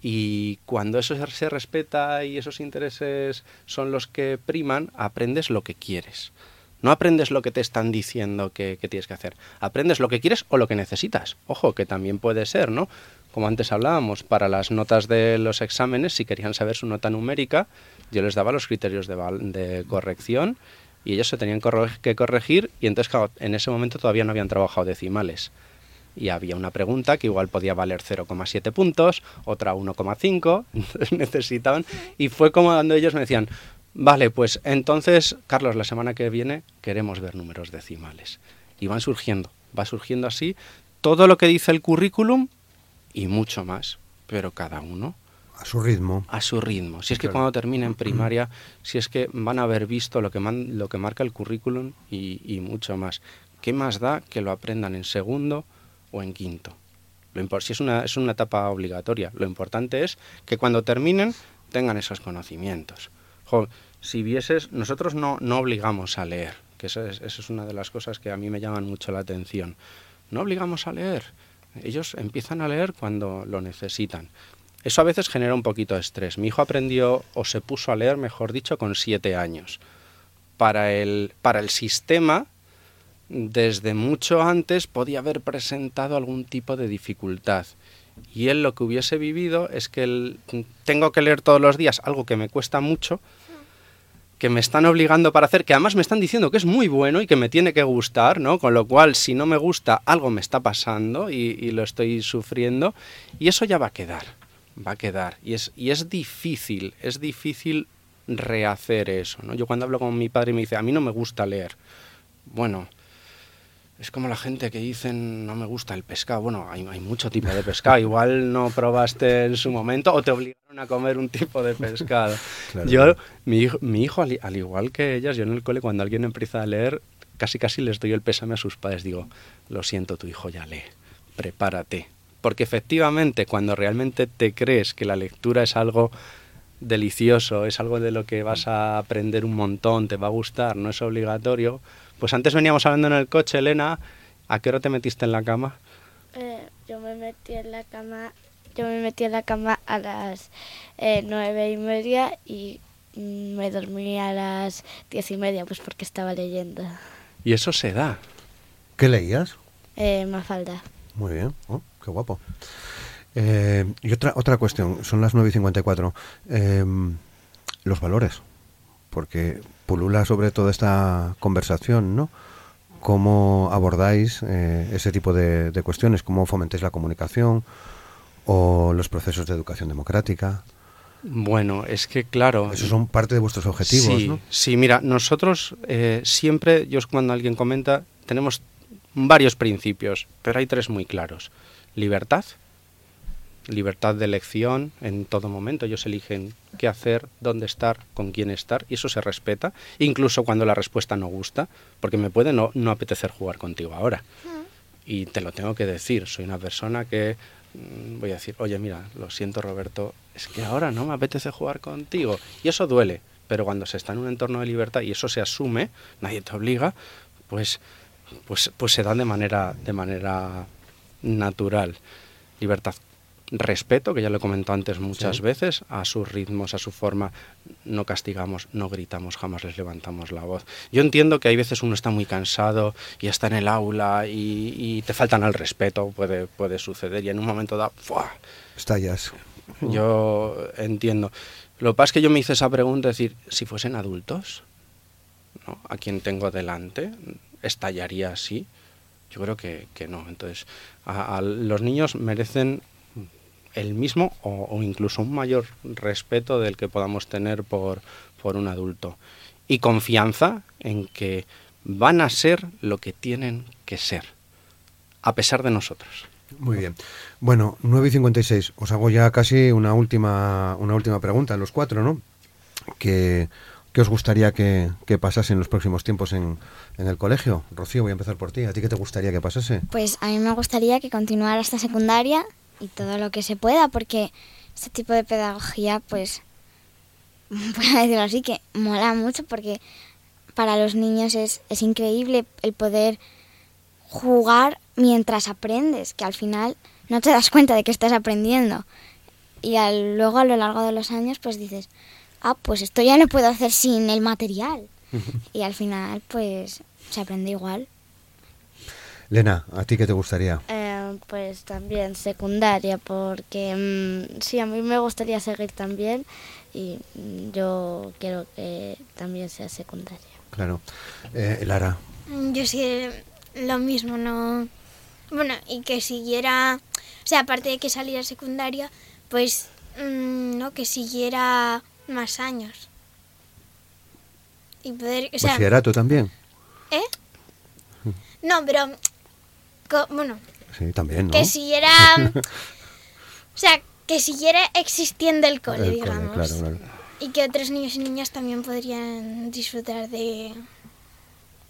Y cuando eso se respeta y esos intereses son los que priman, aprendes lo que quieres. No aprendes lo que te están diciendo que, tienes que hacer. Aprendes lo que quieres o lo que necesitas. Ojo, que también puede ser, ¿no? Como antes hablábamos, para las notas de los exámenes, si querían saber su nota numérica, yo les daba los criterios de, corrección y ellos se tenían que corregir y entonces, en ese momento todavía no habían trabajado decimales y había una pregunta que igual podía valer 0,7 puntos, otra 1,5, <laughs> entonces necesitaban, y fue como cuando ellos me decían, vale, pues entonces, Carlos, la semana que viene queremos ver números decimales. Y van surgiendo, va surgiendo así todo lo que dice el currículum y mucho más, pero cada uno a su ritmo. A su ritmo. Si es que cuando terminen primaria, si es que van a haber visto lo que, man, lo que marca el currículum y, y, mucho más. ¿Qué más da que lo aprendan en segundo o en quinto. Lo si es una, es una etapa obligatoria. Lo importante es que cuando terminen tengan esos conocimientos. Si vieses, nosotros no, no obligamos a leer, que eso es, es una de las cosas que a mí me llaman mucho la atención. No obligamos a leer. Ellos empiezan a leer cuando lo necesitan. Eso a veces genera un poquito de estrés. Mi hijo aprendió o se puso a leer, mejor dicho, con siete años. Para el, para el sistema desde mucho antes podía haber presentado algún tipo de dificultad. Y él lo que hubiese vivido es que él, tengo que leer todos los días algo que me cuesta mucho, que me están obligando para hacer, que además me están diciendo que es muy bueno y que me tiene que gustar, ¿no? Con lo cual, si no me gusta, algo me está pasando y, y lo estoy sufriendo, y eso ya va a quedar, va a quedar. Y es, y es difícil, es difícil rehacer eso, ¿no? Yo cuando hablo con mi padre y me dice, a mí no me gusta leer, bueno, es como la gente que dicen no me gusta el pescado. Bueno, hay, hay, mucho tipo de pescado. Igual no probaste en su momento o te obligaron a comer un tipo de pescado. <laughs> Claro. Yo, mi hijo, mi hijo al, al, igual que ellas, yo en el cole cuando alguien empieza a leer, casi casi les doy el pésame a sus padres. Digo, lo siento, tu hijo ya lee, prepárate. Porque efectivamente, cuando realmente te crees que la lectura es algo delicioso, es algo de lo que vas a aprender un montón, te va a gustar, no es obligatorio, pues antes veníamos hablando en el coche, Elena. ¿A qué hora te metiste en la cama? Eh, yo me metí en la cama. Yo me metí en la cama a las eh, nueve y media y me dormí a las diez y media, pues porque estaba leyendo. ¿Y eso se da? ¿Qué leías? Eh, Mafalda. Muy bien, oh, qué guapo. Eh, y otra, otra cuestión, son las 9 y 54. Eh, los valores, porque pulula sobre toda esta conversación, ¿no? ¿Cómo abordáis eh, ese tipo de, de, cuestiones? ¿Cómo fomentáis la comunicación o los procesos de educación democrática? Bueno, es que claro. Esos son parte de vuestros objetivos, sí, ¿no? Sí, mira, nosotros eh, siempre, yo cuando alguien comenta, tenemos varios principios, pero hay tres muy claros. Libertad, libertad de elección en todo momento. Ellos eligen qué hacer, dónde estar, con quién estar, y eso se respeta, incluso cuando la respuesta no gusta, porque me puede no, no apetecer jugar contigo ahora. Y te lo tengo que decir, soy una persona que mm, voy a decir, oye, mira, lo siento Roberto, es que ahora no me apetece jugar contigo. Y eso duele, pero cuando se está en un entorno de libertad y eso se asume, nadie te obliga, pues, pues, pues se dan de manera, de manera natural. Libertad respeto, que ya lo he comentado antes muchas sí. veces, a sus ritmos, a su forma. No castigamos, no gritamos, jamás les levantamos la voz. Yo entiendo que hay veces uno está muy cansado y está en el aula y, y te faltan al respeto, puede, puede suceder, y en un momento da, ¡fua! Estallas. Yo entiendo. Lo que pasa es que yo me hice esa pregunta, es decir, si fuesen adultos, ¿no? a quien tengo delante, estallaría así. Yo creo que, que no. Entonces, a, a los niños merecen el mismo o, o, incluso un mayor respeto del que podamos tener por, por un adulto. Y confianza en que van a ser lo que tienen que ser, a pesar de nosotros. Muy bien. Bueno, 9 y 56. Os hago ya casi una última, una última pregunta, los cuatro, ¿no? ¿Qué, qué os gustaría que, que, pasase en los próximos tiempos en, en, el colegio? Rocío, voy a empezar por ti. ¿A ti qué te gustaría que pasase? Pues a mí me gustaría que continuara hasta secundaria y todo lo que se pueda, porque este tipo de pedagogía, pues, <laughs> voy a decirlo así, que mola mucho porque para los niños es, es increíble el poder jugar mientras aprendes, que al final no te das cuenta de que estás aprendiendo. Y al, luego a lo largo de los años pues dices, ah, pues esto ya lo puedo hacer sin el material. <laughs> y al final pues se aprende igual. Lena, ¿a ti qué te gustaría? Eh, pues también secundaria, porque mm, sí, a mí me gustaría seguir también y mm, yo quiero que también sea secundaria. Claro. Eh, Lara, Yo sí, lo mismo, no... Bueno, y que siguiera... O sea, aparte de que saliera secundaria, pues, mm, no, que siguiera más años. Y poder... O sea, bachillerato también. ¿Eh? No, pero... co- bueno, Sí, también, ¿no? que siguiera... <laughs> o sea, que siguiera existiendo el cole, El cole, digamos. claro, claro. Y que otros niños y niñas también podrían disfrutar de,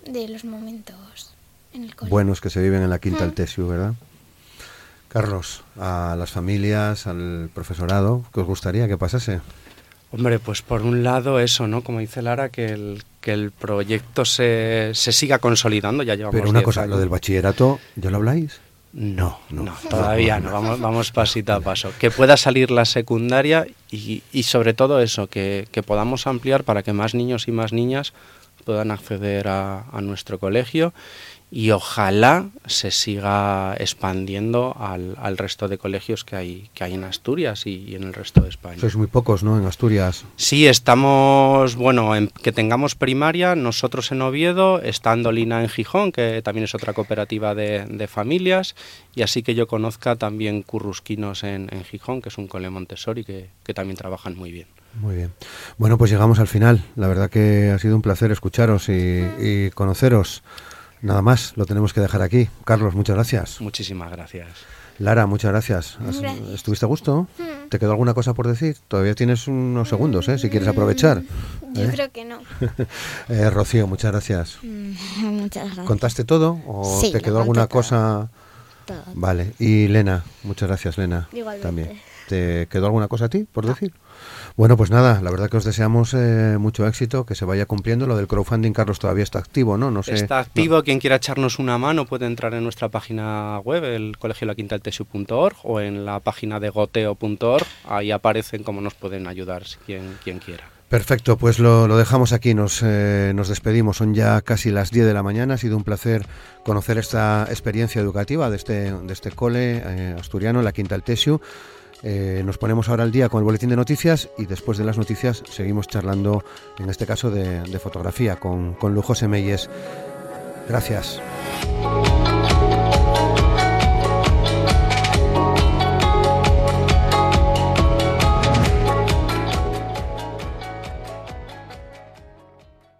de los momentos en el cole. Buenos que se viven en la quinta Mm. del TESIU, ¿verdad? Carlos, a las familias, al profesorado, ¿qué os gustaría que pasase? Hombre, pues por un lado eso, ¿no? Como dice Lara, que el, que el proyecto se, se siga consolidando, ya llevamos Pero una 10 cosa, años. lo del bachillerato, ¿ya lo habláis? No, No. no, todavía no, vamos, vamos pasito a paso. Que pueda salir la secundaria y, y sobre todo eso, que, que podamos ampliar para que más niños y más niñas puedan acceder a, a nuestro colegio y ojalá se siga expandiendo al, al resto de colegios que hay, que hay en Asturias y, y en el resto de España. Sois muy pocos, ¿no? En Asturias. Sí, estamos, bueno, en, que tengamos primaria, nosotros en Oviedo, estando Lina en Gijón, que también es otra cooperativa de, de familias, y así que yo conozca también Currusquinos en, en Gijón, que es un cole Montessori que, que también trabajan muy bien. Muy bien. Bueno, pues llegamos al final. La verdad que ha sido un placer escucharos y, y conoceros. Nada más, lo tenemos que dejar aquí. Carlos, muchas gracias. Muchísimas gracias. Lara, muchas gracias. ¿Estuviste a gusto? ¿Te quedó alguna cosa por decir? Todavía tienes unos segundos, ¿eh? Si quieres aprovechar. Yo ¿eh? creo que no. <laughs> Eh, Rocío, muchas gracias. <laughs> Muchas gracias. ¿Contaste todo o Sí, te quedó alguna todo. cosa? Todo. Vale. Y Lena, muchas gracias, Lena. Igualmente. También. ¿Te quedó alguna cosa a ti por decir? Bueno, pues nada, la verdad que os deseamos eh, mucho éxito, que se vaya cumpliendo. Lo del crowdfunding, Carlos, todavía está activo, ¿no? No sé. Está activo, quien quiera echarnos una mano puede entrar en nuestra página web, el colegio la quinta o en la página de goteo.org, ahí aparecen cómo nos pueden ayudar si quien, quien quiera. Perfecto, pues lo, lo dejamos aquí, nos, eh, nos despedimos. Son ya casi las 10 de la mañana. Ha sido un placer conocer esta experiencia educativa de este, de este cole eh, asturiano, la Quinta del Tesiu. Eh, nos ponemos ahora al día con el boletín de noticias y después de las noticias seguimos charlando, en este caso de, fotografía, con, con Lujo Semeyes. Gracias.